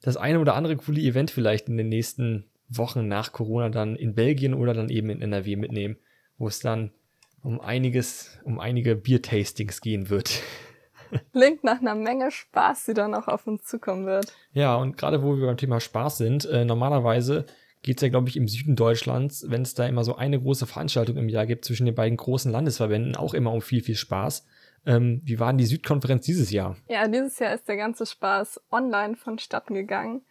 das eine oder andere coole Event vielleicht in den nächsten Wochen nach Corona dann in Belgien oder dann eben in NRW mitnehmen, wo es dann um einiges, um einige Biertastings gehen wird. *laughs* Klingt nach einer Menge Spaß, die dann auch auf uns zukommen wird. Ja, und gerade wo wir beim Thema Spaß sind, äh, normalerweise geht es ja, glaube ich, im Süden Deutschlands, wenn es da immer so eine große Veranstaltung im Jahr gibt zwischen den beiden großen Landesverbänden, auch immer um viel, viel Spaß. Ähm, wie war denn die Südkonferenz dieses Jahr? Ja, dieses Jahr ist der ganze Spaß online vonstatten gegangen.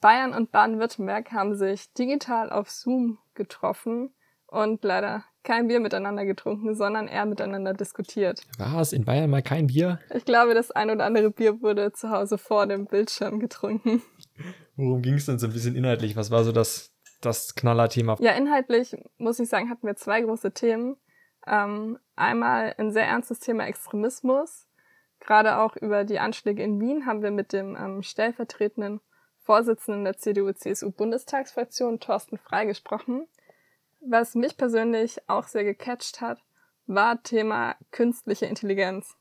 Bayern und Baden-Württemberg haben sich digital auf Zoom getroffen und leider kein Bier miteinander getrunken, sondern eher miteinander diskutiert. War es in Bayern mal kein Bier? Ich glaube, das ein oder andere Bier wurde zu Hause vor dem Bildschirm getrunken. Worum ging es denn so ein bisschen inhaltlich? Was war so das, das Knallerthema? Ja, inhaltlich muss ich sagen, hatten wir zwei große Themen. Ähm, einmal ein sehr ernstes Thema Extremismus. Gerade auch über die Anschläge in Wien haben wir mit dem ähm, stellvertretenden Vorsitzenden der CDU-CSU-Bundestagsfraktion, Thorsten Frei, gesprochen. Was mich persönlich auch sehr gecatcht hat, war Thema künstliche Intelligenz.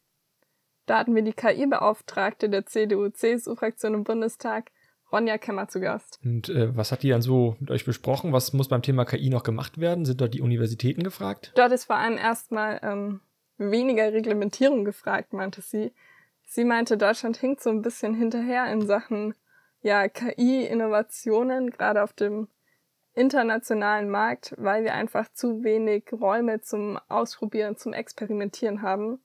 Da hatten wir die KI-Beauftragte der CDU-CSU-Fraktion im Bundestag, Ronja Kemmer, zu Gast. Und äh, was hat die dann so mit euch besprochen? Was muss beim Thema KI noch gemacht werden? Sind dort die Universitäten gefragt? Dort ist vor allem erstmal ähm, weniger Reglementierung gefragt, meinte sie. Sie meinte, Deutschland hinkt so ein bisschen hinterher in Sachen ja, KI-Innovationen, gerade auf dem internationalen Markt, weil wir einfach zu wenig Räume zum Ausprobieren, zum Experimentieren haben.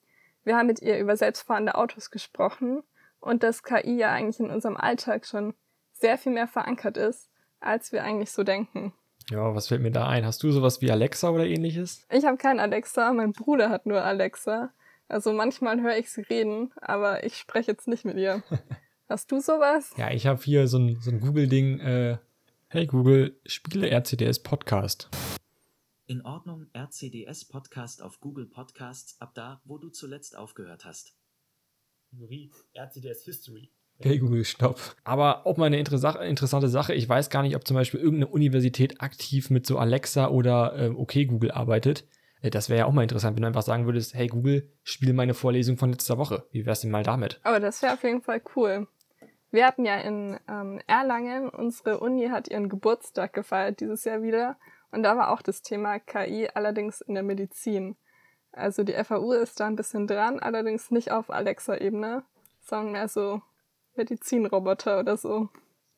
Wir haben mit ihr über selbstfahrende Autos gesprochen und dass KI ja eigentlich in unserem Alltag schon sehr viel mehr verankert ist, als wir eigentlich so denken. Ja, was fällt mir da ein? Hast du sowas wie Alexa oder ähnliches? Ich habe kein Alexa, mein Bruder hat nur Alexa. Also manchmal höre ich sie reden, aber ich spreche jetzt nicht mit ihr. *laughs* Hast du sowas? Ja, ich habe hier so ein, so ein Google-Ding, äh, Hey Google, spiele RCDS Podcast. In Ordnung, RCDS Podcast auf Google Podcasts, ab da, wo du zuletzt aufgehört hast. RCDS History. Hey Google, stopp. Aber auch mal eine interessante Sache. Ich weiß gar nicht, ob zum Beispiel irgendeine Universität aktiv mit so Alexa oder äh, OK Google arbeitet. Äh, das wäre ja auch mal interessant, wenn du einfach sagen würdest, hey Google, spiele meine Vorlesung von letzter Woche. Wie wär's denn mal damit? Aber das wäre auf jeden Fall cool. Wir hatten ja in ähm, Erlangen, unsere Uni hat ihren Geburtstag gefeiert dieses Jahr wieder. Und da war auch das Thema KI, allerdings in der Medizin. Also die FAU ist da ein bisschen dran, allerdings nicht auf Alexa-Ebene, sondern mehr so Medizinroboter oder so.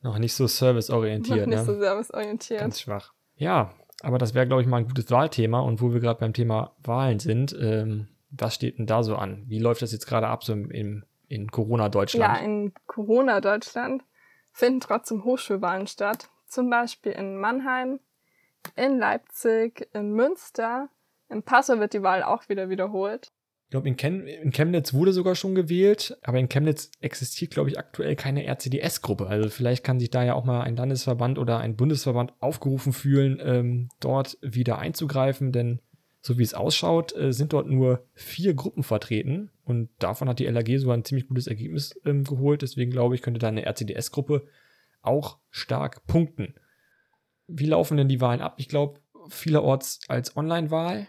Noch nicht so serviceorientiert, Noch nicht ne? so serviceorientiert. Ganz schwach. Ja, aber das wäre, glaube ich, mal ein gutes Wahlthema. Und wo wir gerade beim Thema Wahlen sind, ähm, was steht denn da so an? Wie läuft das jetzt gerade ab so im, im in Corona-Deutschland? Ja, in Corona-Deutschland finden trotzdem Hochschulwahlen statt. Zum Beispiel in Mannheim, in Leipzig, in Münster. In Passau wird die Wahl auch wieder wiederholt. Ich glaube, in, Chem in, Chemnitz wurde sogar schon gewählt, aber in Chemnitz existiert, glaube ich, aktuell keine RCDS-Gruppe. Also vielleicht kann sich da ja auch mal ein Landesverband oder ein Bundesverband aufgerufen fühlen, ähm, dort wieder einzugreifen, denn so wie es ausschaut, äh, sind dort nur vier Gruppen vertreten und davon hat die LAG sogar ein ziemlich gutes Ergebnis ähm, geholt. Deswegen glaube ich, könnte da eine RCDS-Gruppe auch stark punkten. Wie laufen denn die Wahlen ab? Ich glaube, vielerorts als Online-Wahl,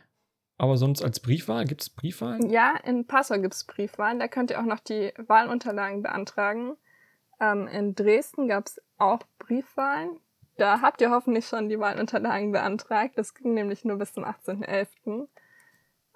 aber sonst als Briefwahl. Gibt es Briefwahlen? Ja, in Passau gibt es Briefwahlen. Da könnt ihr auch noch die Wahlunterlagen beantragen. Ähm, in Dresden gab es auch Briefwahlen. Da habt ihr hoffentlich schon die Wahlunterlagen beantragt. Das ging nämlich nur bis zum 18.11.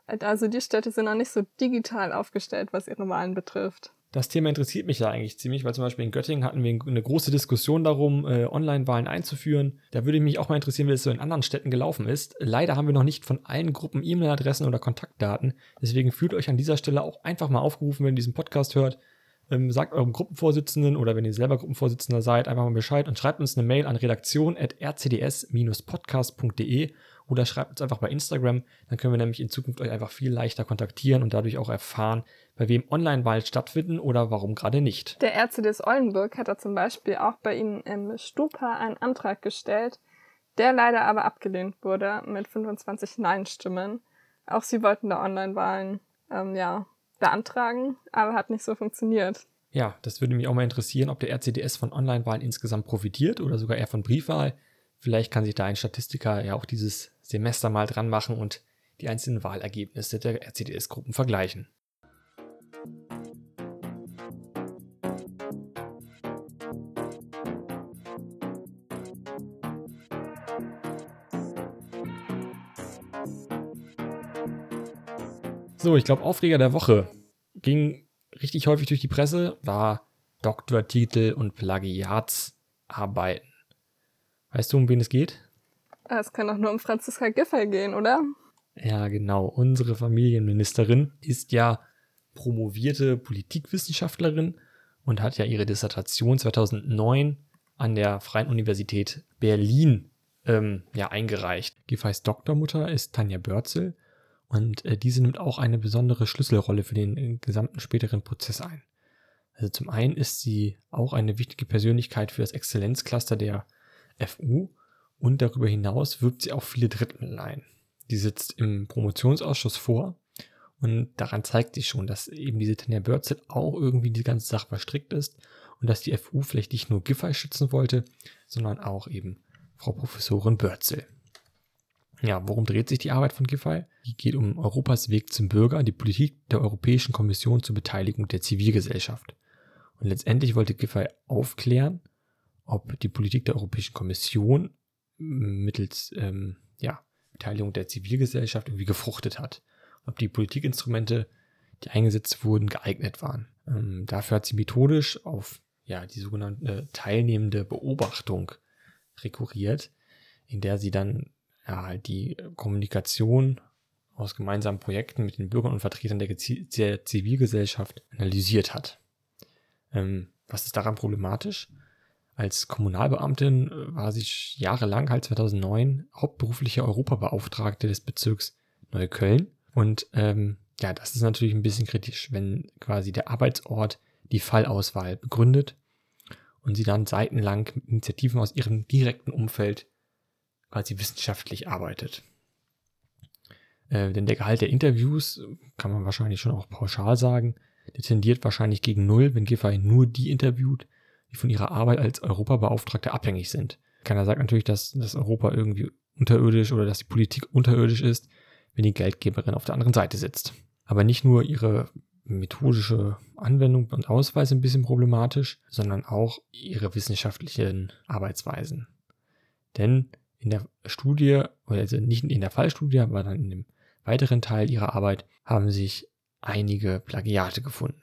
Also die Städte sind noch nicht so digital aufgestellt, was ihre Wahlen betrifft. Das Thema interessiert mich ja eigentlich ziemlich, weil zum Beispiel in Göttingen hatten wir eine große Diskussion darum, äh, Online-Wahlen einzuführen. Da würde mich auch mal interessieren, wie es so in anderen Städten gelaufen ist. Leider haben wir noch nicht von allen Gruppen E-Mail-Adressen oder Kontaktdaten. Deswegen fühlt euch an dieser Stelle auch einfach mal aufgerufen, wenn ihr diesen Podcast hört, Ähm, sagt eurem Gruppenvorsitzenden oder wenn ihr selber Gruppenvorsitzender seid, einfach mal Bescheid und schreibt uns eine Mail an redaktion.rcds-podcast.de oder schreibt uns einfach bei Instagram. Dann können wir nämlich in Zukunft euch einfach viel leichter kontaktieren und dadurch auch erfahren, bei wem Online-Wahlen stattfinden oder warum gerade nicht. Der RCDS Oldenburg hat da zum Beispiel auch bei Ihnen im Stupa einen Antrag gestellt, der leider aber abgelehnt wurde mit 25 Nein-Stimmen. Auch sie wollten da Online-Wahlen ähm, ja, beantragen, aber hat nicht so funktioniert. Ja, das würde mich auch mal interessieren, ob der RCDS von Online-Wahlen insgesamt profitiert oder sogar eher von Briefwahl. Vielleicht kann sich da ein Statistiker ja auch dieses Semester mal dran machen und die einzelnen Wahlergebnisse der RCDS-Gruppen vergleichen. So, ich glaube, Aufreger der Woche ging richtig häufig durch die Presse, war Doktortitel und Plagiatsarbeiten. Weißt du, um wen es geht? Es kann doch nur um Franziska Giffey gehen, oder? Ja, genau. Unsere Familienministerin ist ja promovierte Politikwissenschaftlerin und hat ja ihre Dissertation 2009 an der Freien Universität Berlin ähm, ja, eingereicht. Giffeys Doktormutter ist Tanja Börzel und äh, diese nimmt auch eine besondere Schlüsselrolle für den äh, gesamten späteren Prozess ein. Also zum einen ist sie auch eine wichtige Persönlichkeit für das Exzellenzcluster der FU und darüber hinaus wirbt sie auch viele Drittmittel ein. Die sitzt im Promotionsausschuss vor und daran zeigt sich schon, dass eben diese Tanja Börzel auch irgendwie die ganze Sache verstrickt ist und dass die FU vielleicht nicht nur Giffey schützen wollte, sondern auch eben Frau Professorin Börzel. Ja, worum dreht sich die Arbeit von Giffey? Die geht um Europas Weg zum Bürger, die Politik der Europäischen Kommission zur Beteiligung der Zivilgesellschaft. Und letztendlich wollte Giffey aufklären, ob die Politik der Europäischen Kommission mittels ähm, ja, Beteiligung der Zivilgesellschaft irgendwie gefruchtet hat. Ob die Politikinstrumente, die eingesetzt wurden, geeignet waren. Ähm, dafür hat sie methodisch auf ja, die sogenannte teilnehmende Beobachtung rekurriert, in der sie dann ja, halt die Kommunikation aus gemeinsamen Projekten mit den Bürgern und Vertretern der, der Zivilgesellschaft analysiert hat. Ähm, was ist daran problematisch? Als Kommunalbeamtin äh, war sie jahrelang, halt 2009, hauptberufliche Europabeauftragte des Bezirks Neukölln. Und ähm, ja, das ist natürlich ein bisschen kritisch, wenn quasi der Arbeitsort die Fallauswahl begründet und sie dann seitenlang Initiativen aus ihrem direkten Umfeld quasi wissenschaftlich arbeitet. Äh, denn der Gehalt der Interviews, kann man wahrscheinlich schon auch pauschal sagen, der tendiert wahrscheinlich gegen Null, wenn Giffey nur die interviewt, die von ihrer Arbeit als Europabeauftragte abhängig sind. Keiner sagt natürlich, dass, dass Europa irgendwie unterirdisch oder dass die Politik unterirdisch ist, wenn die Geldgeberin auf der anderen Seite sitzt. Aber nicht nur ihre methodische Anwendung und Ausweise ein bisschen problematisch, sondern auch ihre wissenschaftlichen Arbeitsweisen. Denn in der Studie, also nicht in der Fallstudie, aber dann in dem weiteren Teil ihrer Arbeit, haben sich einige Plagiate gefunden.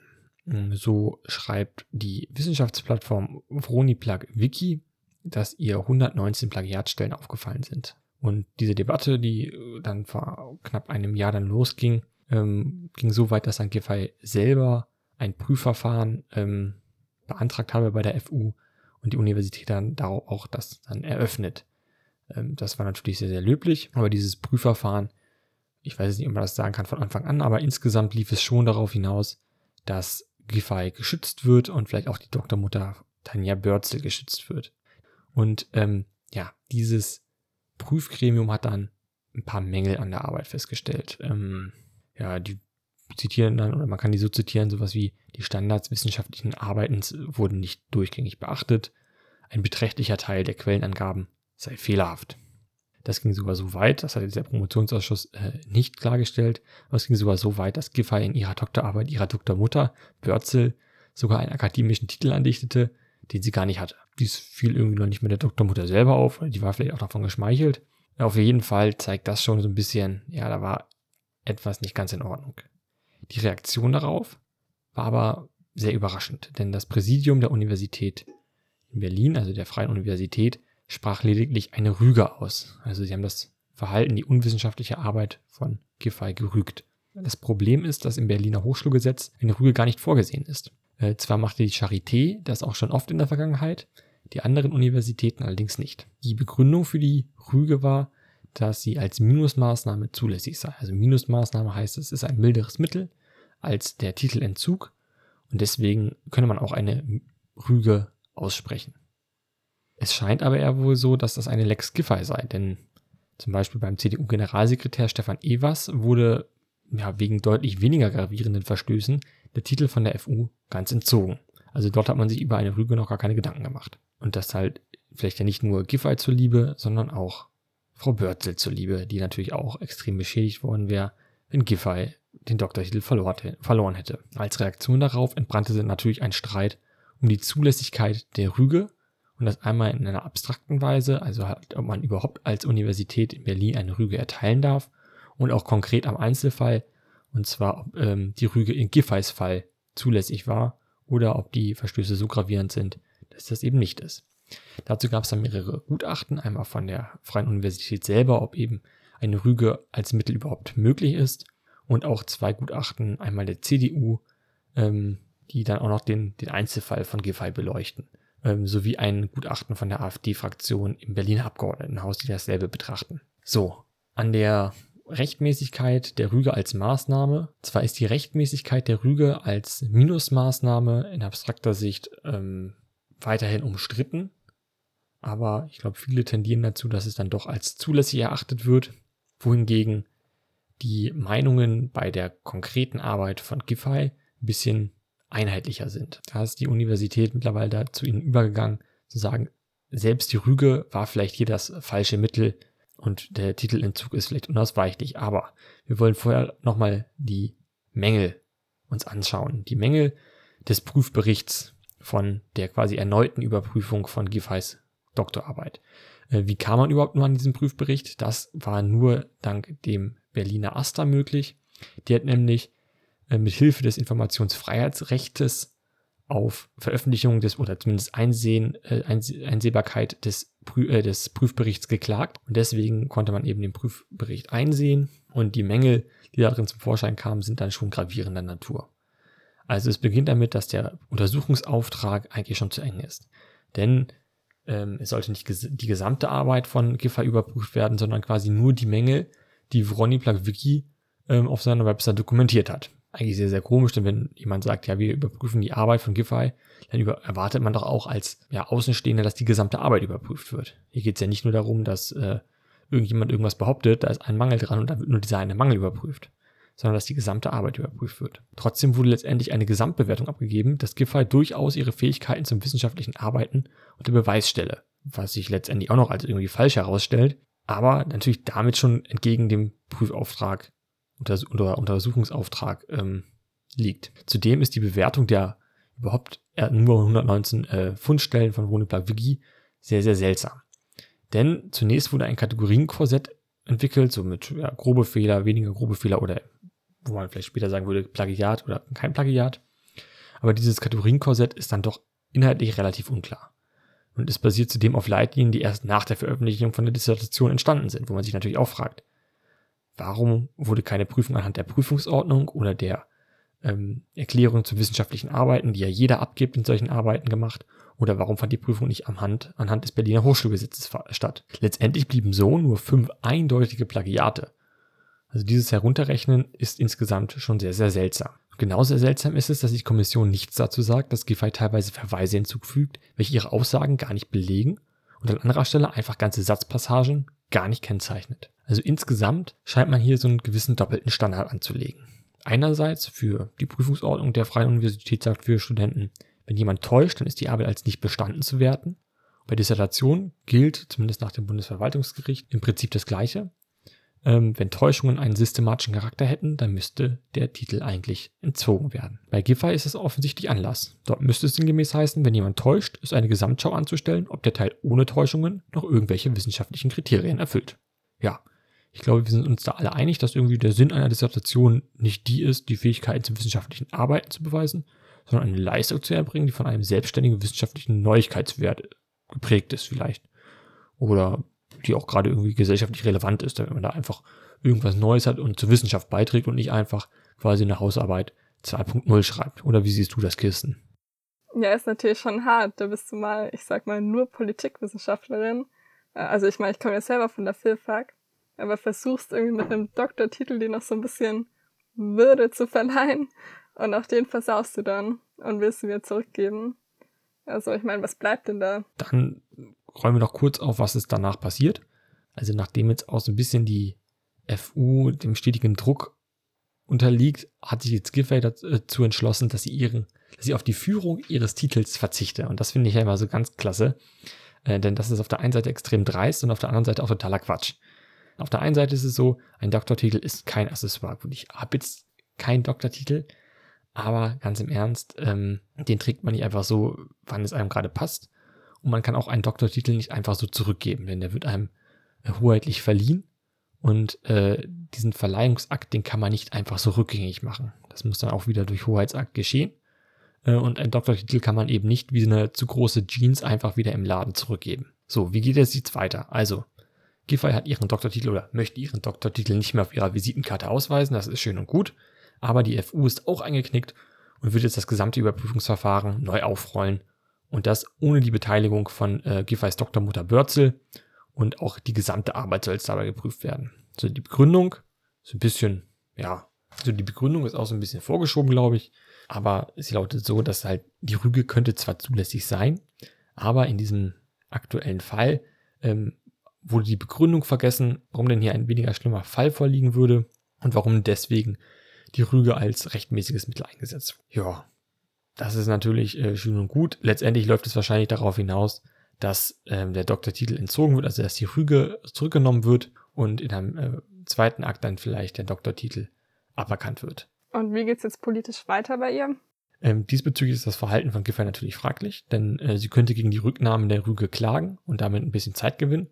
So schreibt die Wissenschaftsplattform Vroniplug Wiki, dass ihr 119 Plagiatstellen aufgefallen sind. Und diese Debatte, die dann vor knapp einem Jahr dann losging, ähm, ging so weit, dass dann Giffey selber ein Prüfverfahren ähm, beantragt habe bei der FU und die Universität dann darauf auch das dann eröffnet. Ähm, das war natürlich sehr, sehr löblich, aber dieses Prüfverfahren ich weiß nicht, ob man das sagen kann von Anfang an, aber insgesamt lief es schon darauf hinaus, dass Giffey geschützt wird und vielleicht auch die Doktormutter Tanja Börzel geschützt wird. Und ähm, ja, dieses Prüfgremium hat dann ein paar Mängel an der Arbeit festgestellt. Ähm, ja, die zitieren dann, oder man kann die so zitieren, sowas wie die Standards wissenschaftlichen Arbeitens wurden nicht durchgängig beachtet. Ein beträchtlicher Teil der Quellenangaben sei fehlerhaft. Das ging sogar so weit, das hat der Promotionsausschuss äh, nicht klargestellt, aber es ging sogar so weit, dass Giffey in ihrer Doktorarbeit ihrer Doktormutter, Börzel, sogar einen akademischen Titel andichtete, den sie gar nicht hatte. Dies fiel irgendwie noch nicht mit der Doktormutter selber auf, die war vielleicht auch davon geschmeichelt. Auf jeden Fall zeigt das schon so ein bisschen, ja, da war etwas nicht ganz in Ordnung. Die Reaktion darauf war aber sehr überraschend, denn das Präsidium der Universität in Berlin, also der Freien Universität, sprach lediglich eine Rüge aus. Also sie haben das Verhalten, die unwissenschaftliche Arbeit von Giffey gerügt. Das Problem ist, dass im Berliner Hochschulgesetz eine Rüge gar nicht vorgesehen ist. Äh, zwar machte die Charité das auch schon oft in der Vergangenheit, die anderen Universitäten allerdings nicht. Die Begründung für die Rüge war, dass sie als Minusmaßnahme zulässig sei. Also Minusmaßnahme heißt, es ist ein milderes Mittel als der Titelentzug und deswegen könne man auch eine Rüge aussprechen. Es scheint aber eher wohl so, dass das eine Lex Giffey sei, denn zum Beispiel beim CDU-Generalsekretär Stefan Evers wurde ja, wegen deutlich weniger gravierenden Verstößen der Titel von der FU ganz entzogen. Also dort hat man sich über eine Rüge noch gar keine Gedanken gemacht. Und das halt vielleicht ja nicht nur Giffey zuliebe, sondern auch Frau Börzel zuliebe, die natürlich auch extrem beschädigt worden wäre, wenn Giffey den Doktortitel verloren hätte. Als Reaktion darauf entbrannte natürlich ein Streit um die Zulässigkeit der Rüge und das einmal in einer abstrakten Weise, also halt, ob man überhaupt als Universität in Berlin eine Rüge erteilen darf und auch konkret am Einzelfall, und zwar ob ähm, die Rüge in Giffeys Fall zulässig war oder ob die Verstöße so gravierend sind, dass das eben nicht ist. Dazu gab es dann mehrere Gutachten, einmal von der Freien Universität selber, ob eben eine Rüge als Mittel überhaupt möglich ist und auch zwei Gutachten, einmal der CDU, ähm, die dann auch noch den, den Einzelfall von Giffey beleuchten, ähm, sowie ein Gutachten von der AfD-Fraktion im Berliner Abgeordnetenhaus, die dasselbe betrachten. So, an der Rechtmäßigkeit der Rüge als Maßnahme. Zwar ist die Rechtmäßigkeit der Rüge als Minusmaßnahme in abstrakter Sicht ähm, weiterhin umstritten, aber ich glaube, viele tendieren dazu, dass es dann doch als zulässig erachtet wird, wohingegen die Meinungen bei der konkreten Arbeit von Giffey ein bisschen einheitlicher sind. Da ist die Universität mittlerweile dazu ihnen übergegangen, zu sagen, selbst die Rüge war vielleicht hier das falsche Mittel und der Titelentzug ist vielleicht unausweichlich, aber wir wollen vorher nochmal die Mängel uns anschauen. Die Mängel des Prüfberichts von der quasi erneuten Überprüfung von Giffeys Doktorarbeit. Äh, wie kam man überhaupt nur an diesen Prüfbericht? Das war nur dank dem Berliner Asta möglich. Die hat nämlich äh, mit Hilfe des Informationsfreiheitsrechts auf Veröffentlichung des oder zumindest Einsehen, äh, Einsehbarkeit des, Prü äh, des Prüfberichts geklagt. Und deswegen konnte man eben den Prüfbericht einsehen und die Mängel, die darin zum Vorschein kamen, sind dann schon gravierender Natur. Also es beginnt damit, dass der Untersuchungsauftrag eigentlich schon zu eng ist. Denn ähm, es sollte nicht ges die gesamte Arbeit von Giffey überprüft werden, sondern quasi nur die Mängel, die Vroni Plagwicki ähm, auf seiner Website dokumentiert hat. Eigentlich sehr, sehr komisch, denn wenn jemand sagt, ja, wir überprüfen die Arbeit von Giffey, dann über erwartet man doch auch als ja, Außenstehender, dass die gesamte Arbeit überprüft wird. Hier geht es ja nicht nur darum, dass äh, irgendjemand irgendwas behauptet, da ist ein Mangel dran und da wird nur dieser eine Mangel überprüft sondern dass die gesamte Arbeit überprüft wird. Trotzdem wurde letztendlich eine Gesamtbewertung abgegeben, dass Giffey durchaus ihre Fähigkeiten zum wissenschaftlichen Arbeiten unter Beweis stelle, was sich letztendlich auch noch als irgendwie falsch herausstellt, aber natürlich damit schon entgegen dem Prüfauftrag oder Untersuchungsauftrag ähm, liegt. Zudem ist die Bewertung der überhaupt nur 119 äh, Fundstellen von Woneplag Wiki sehr, sehr seltsam. Denn zunächst wurde ein Kategorienkorsett entwickelt, so mit ja, grobe Fehler, weniger grobe Fehler oder wo man vielleicht später sagen würde, Plagiat oder kein Plagiat. Aber dieses Kategorienkorsett ist dann doch inhaltlich relativ unklar. Und es basiert zudem auf Leitlinien, die erst nach der Veröffentlichung von der Dissertation entstanden sind, wo man sich natürlich auch fragt, warum wurde keine Prüfung anhand der Prüfungsordnung oder der ähm, Erklärung zu wissenschaftlichen Arbeiten, die ja jeder abgibt in solchen Arbeiten gemacht, oder warum fand die Prüfung nicht anhand, anhand des Berliner Hochschulgesetzes statt? Letztendlich blieben so nur fünf eindeutige Plagiate. Also dieses Herunterrechnen ist insgesamt schon sehr, sehr seltsam. Genauso seltsam ist es, dass die Kommission nichts dazu sagt, dass Giffey teilweise Verweise hinzufügt, welche ihre Aussagen gar nicht belegen und an anderer Stelle einfach ganze Satzpassagen gar nicht kennzeichnet. Also insgesamt scheint man hier so einen gewissen doppelten Standard anzulegen. Einerseits für die Prüfungsordnung der Freien Universität sagt für Studenten, wenn jemand täuscht, dann ist die Arbeit als nicht bestanden zu werten. Bei Dissertation gilt, zumindest nach dem Bundesverwaltungsgericht, im Prinzip das Gleiche. Ähm, wenn Täuschungen einen systematischen Charakter hätten, dann müsste der Titel eigentlich entzogen werden. Bei Giffey ist es offensichtlich Anlass. Dort müsste es sinngemäß heißen, wenn jemand täuscht, ist eine Gesamtschau anzustellen, ob der Teil ohne Täuschungen noch irgendwelche wissenschaftlichen Kriterien erfüllt. Ja, ich glaube, wir sind uns da alle einig, dass irgendwie der Sinn einer Dissertation nicht die ist, die Fähigkeiten zum wissenschaftlichen Arbeiten zu beweisen, sondern eine Leistung zu erbringen, die von einem selbstständigen wissenschaftlichen Neuigkeitswert geprägt ist vielleicht. Oder die auch gerade irgendwie gesellschaftlich relevant ist, damit man da einfach irgendwas Neues hat und zur Wissenschaft beiträgt und nicht einfach quasi eine Hausarbeit 2.0 schreibt. Oder wie siehst du das, Kirsten? Ja, ist natürlich schon hart. Da bist du mal, ich sag mal, nur Politikwissenschaftlerin. Äh, also ich meine, ich komme ja selber von der Philfak, aber versuchst irgendwie mit einem Doktortitel dir noch so ein bisschen Würde zu verleihen und auch den versaust du dann und willst ihn wieder zurückgeben. Also ich meine, was bleibt denn da? Dann räumen wir noch kurz auf, was ist danach passiert. Also nachdem jetzt auch so ein bisschen die FU dem stetigen Druck unterliegt, hat sich jetzt Giffey dazu entschlossen, dass sie ihren, dass sie auf die Führung ihres Titels verzichte. Und das finde ich ja immer so ganz klasse. Äh, denn das ist auf der einen Seite extrem dreist und auf der anderen Seite auch totaler Quatsch. Auf der einen Seite ist es so, ein Doktortitel ist kein Accessoire. Gut, ich habe jetzt keinen Doktortitel, aber ganz im Ernst, ähm, den trägt man nicht einfach so, wann es einem gerade passt. Und man kann auch einen Doktortitel nicht einfach so zurückgeben, denn der wird einem äh, hoheitlich verliehen. Und äh, diesen Verleihungsakt, den kann man nicht einfach so rückgängig machen. Das muss dann auch wieder durch Hoheitsakt geschehen. Äh, und einen Doktortitel kann man eben nicht wie eine zu große Jeans einfach wieder im Laden zurückgeben. So, wie geht es jetzt weiter? Also, Giffey hat ihren Doktortitel oder möchte ihren Doktortitel nicht mehr auf ihrer Visitenkarte ausweisen, das ist schön und gut. Aber die FU ist auch eingeknickt und wird jetzt das gesamte Überprüfungsverfahren neu aufrollen. Und das ohne die Beteiligung von äh, Giffeys Doktormutter Börzel und auch die gesamte Arbeit soll jetzt dabei geprüft werden. So, die Begründung ist ein bisschen, ja, also die Begründung ist auch so ein bisschen vorgeschoben, glaube ich. Aber sie lautet so, dass halt die Rüge könnte zwar zulässig sein, aber in diesem aktuellen Fall ähm, wurde die Begründung vergessen, warum denn hier ein weniger schlimmer Fall vorliegen würde und warum deswegen die Rüge als rechtmäßiges Mittel eingesetzt. Ja, das ist natürlich äh, schön und gut. Letztendlich läuft es wahrscheinlich darauf hinaus, dass ähm, der Doktortitel entzogen wird, also dass die Rüge zurückgenommen wird und in einem äh, zweiten Akt dann vielleicht der Doktortitel aberkannt wird. Und wie geht's jetzt politisch weiter bei ihr? Ähm, diesbezüglich ist das Verhalten von Giffey natürlich fraglich, denn äh, sie könnte gegen die Rücknahme der Rüge klagen und damit ein bisschen Zeit gewinnen.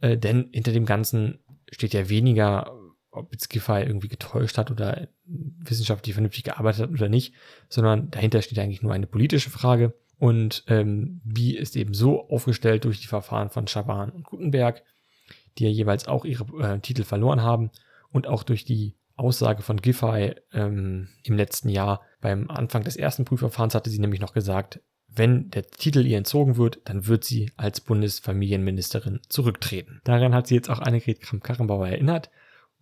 Äh, denn hinter dem Ganzen steht ja weniger, ob jetzt Giffey irgendwie getäuscht hat oder wissenschaftlich vernünftig gearbeitet hat oder nicht, sondern dahinter steht eigentlich nur eine politische Frage. Und ähm, wie ist eben so aufgestellt durch die Verfahren von Schaban und Gutenberg, die ja jeweils auch ihre äh, Titel verloren haben und auch durch die Aussage von Giffey ähm, im letzten Jahr beim Anfang des ersten Prüfverfahrens hatte sie nämlich noch gesagt, wenn der Titel ihr entzogen wird, dann wird sie als Bundesfamilienministerin zurücktreten. Daran hat sie jetzt auch Annegret Kramp-Karrenbauer erinnert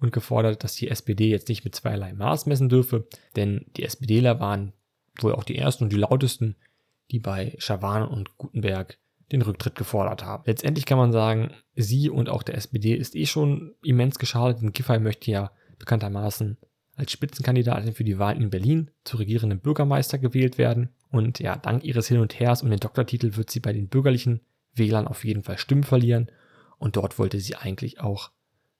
und gefordert, dass die SPD jetzt nicht mit zweierlei Maß messen dürfe, denn die SPDler waren wohl auch die ersten und die lautesten, die bei Schawan und Gutenberg den Rücktritt gefordert haben. Letztendlich kann man sagen, sie und auch der SPD ist eh schon immens geschadet, denn Giffey möchte ja bekanntermaßen als Spitzenkandidatin für die Wahlen in Berlin zu regierenden Bürgermeister gewählt werden. Und ja, dank ihres Hin und Hers um den Doktortitel wird sie bei den bürgerlichen Wählern auf jeden Fall Stimmen verlieren. Und dort wollte sie eigentlich auch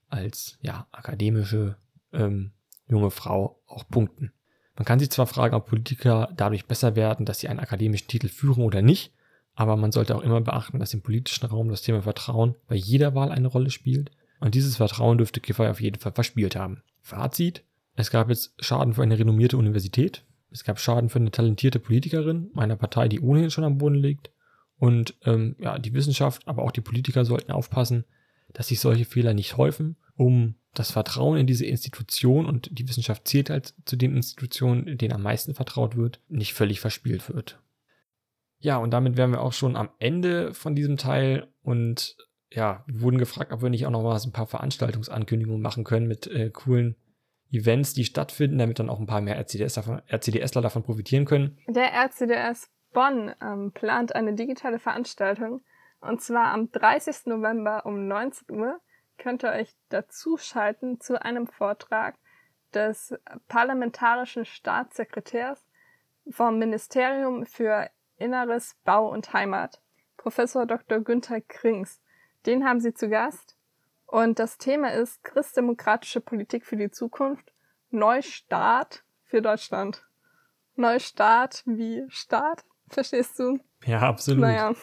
als ja, akademische ähm, junge Frau auch punkten. Man kann sich zwar fragen, ob Politiker dadurch besser werden, dass sie einen akademischen Titel führen oder nicht, aber man sollte auch immer beachten, dass im politischen Raum das Thema Vertrauen bei jeder Wahl eine Rolle spielt. Und dieses Vertrauen dürfte Giffey auf jeden Fall verspielt haben. Fazit, es gab jetzt Schaden für eine renommierte Universität, es gab Schaden für eine talentierte Politikerin einer Partei, die ohnehin schon am Boden liegt. Und ähm, ja, die Wissenschaft, aber auch die Politiker sollten aufpassen, dass sich solche Fehler nicht häufen, um das Vertrauen in diese Institution und die Wissenschaft zählt halt zu den Institutionen, denen am meisten vertraut wird, nicht völlig verspielt wird. Ja, und damit wären wir auch schon am Ende von diesem Teil und ja, wurden gefragt, ob wir nicht auch noch mal ein paar Veranstaltungsankündigungen machen können mit äh, coolen Events, die stattfinden, damit dann auch ein paar mehr RCDS davon, RCDSler davon profitieren können. Der RCDS Bonn ähm, plant eine digitale Veranstaltung und zwar am 30. November um 19 Uhr könnt ihr euch dazuschalten zu einem Vortrag des parlamentarischen Staatssekretärs vom Ministerium für Inneres, Bau und Heimat, Professor Dr. Günther Krings. Den haben sie zu Gast. Und das Thema ist christdemokratische Politik für die Zukunft, Neustart für Deutschland. Neustart wie Staat, verstehst du? Ja, absolut. Naja.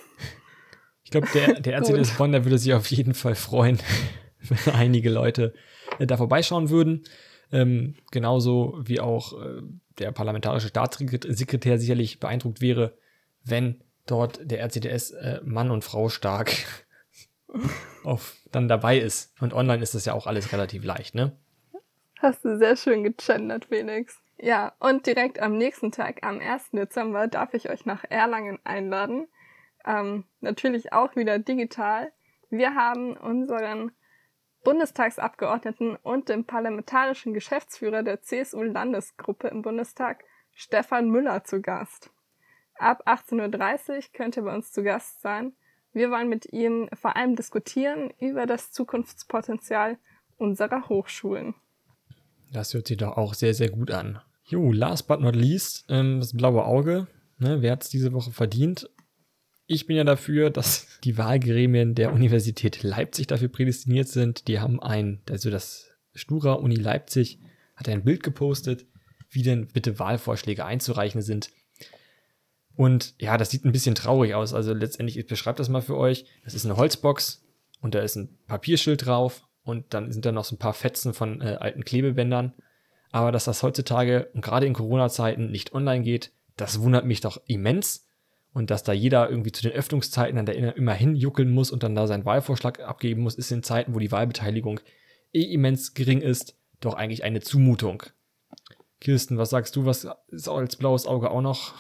Ich glaube, der, der *laughs* RCDS Bonn, der würde sich auf jeden Fall freuen, *laughs* wenn einige Leute äh, da vorbeischauen würden. Ähm, genauso wie auch äh, der parlamentarische Staatssekretär sicherlich beeindruckt wäre, wenn dort der RCDS äh, Mann und Frau stark *laughs* auf, dann dabei ist. Und online ist das ja auch alles relativ leicht, ne? Hast du sehr schön gegendert, Phoenix. Ja, und direkt am nächsten Tag, am 1. Dezember, darf ich euch nach Erlangen einladen. Ähm, natürlich auch wieder digital. Wir haben unseren Bundestagsabgeordneten und dem parlamentarischen Geschäftsführer der CSU-Landesgruppe im Bundestag, Stefan Müller, zu Gast. Ab 18.30 Uhr könnt ihr bei uns zu Gast sein. Wir wollen mit ihm vor allem diskutieren über das Zukunftspotenzial unserer Hochschulen. Das hört sich doch auch sehr, sehr gut an. Jo, last but not least, ähm, das blaue Auge. Ne, wer hat es diese Woche verdient? Ich bin ja dafür, dass die Wahlgremien der Universität Leipzig dafür prädestiniert sind. Die haben ein, also das Stura Uni Leipzig hat ein Bild gepostet, wie denn bitte Wahlvorschläge einzureichen sind. Und ja, das sieht ein bisschen traurig aus. Also letztendlich, ich beschreibe das mal für euch. Das ist eine Holzbox und da ist ein Papierschild drauf und dann sind da noch so ein paar Fetzen von äh, alten Klebebändern. Aber dass das heutzutage und gerade in Corona-Zeiten nicht online geht, das wundert mich doch immens. Und dass da jeder irgendwie zu den Öffnungszeiten dann da immer hinjuckeln muss und dann da seinen Wahlvorschlag abgeben muss, ist in Zeiten, wo die Wahlbeteiligung eh immens gering ist, doch eigentlich eine Zumutung. Kirsten, was sagst du? Was ist als blaues Auge auch noch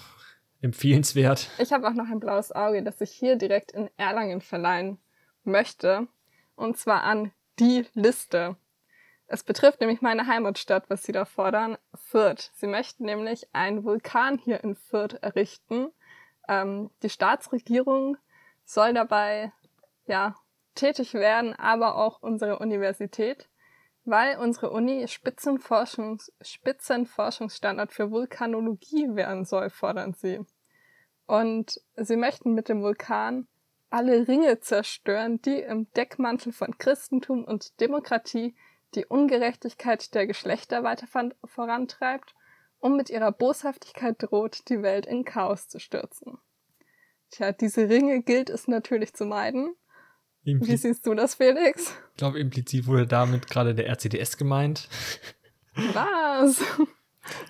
empfehlenswert? Ich habe auch noch ein blaues Auge, das ich hier direkt in Erlangen verleihen möchte. Und zwar an die Liste. Es betrifft nämlich meine Heimatstadt, was sie da fordern, Fürth. Sie möchten nämlich einen Vulkan hier in Fürth errichten. Ähm, die Staatsregierung soll dabei ja tätig werden, aber auch unsere Universität, weil unsere Uni Spitzenforschungs Spitzenforschungsstandort für Vulkanologie werden soll, fordern sie. Und sie möchten mit dem Vulkan alle Ringe zerstören, die im Deckmantel von Christentum und Demokratie die Ungerechtigkeit der Geschlechter weiter vorantreibt und mit ihrer Boshaftigkeit droht, die Welt in Chaos zu stürzen. Tja, diese Ringe gilt es natürlich zu meiden. Impli Wie siehst du das, Felix? Ich glaube, implizit wurde damit gerade der RCDS gemeint. Was?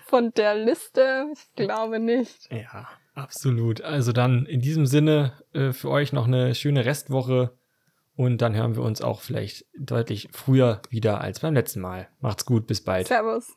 Von der Liste? Ich glaube nicht. Ja. Absolut. Also dann in diesem Sinne äh, für euch noch eine schöne Restwoche und dann hören wir uns auch vielleicht deutlich früher wieder als beim letzten Mal. Macht's gut, bis bald. Servus.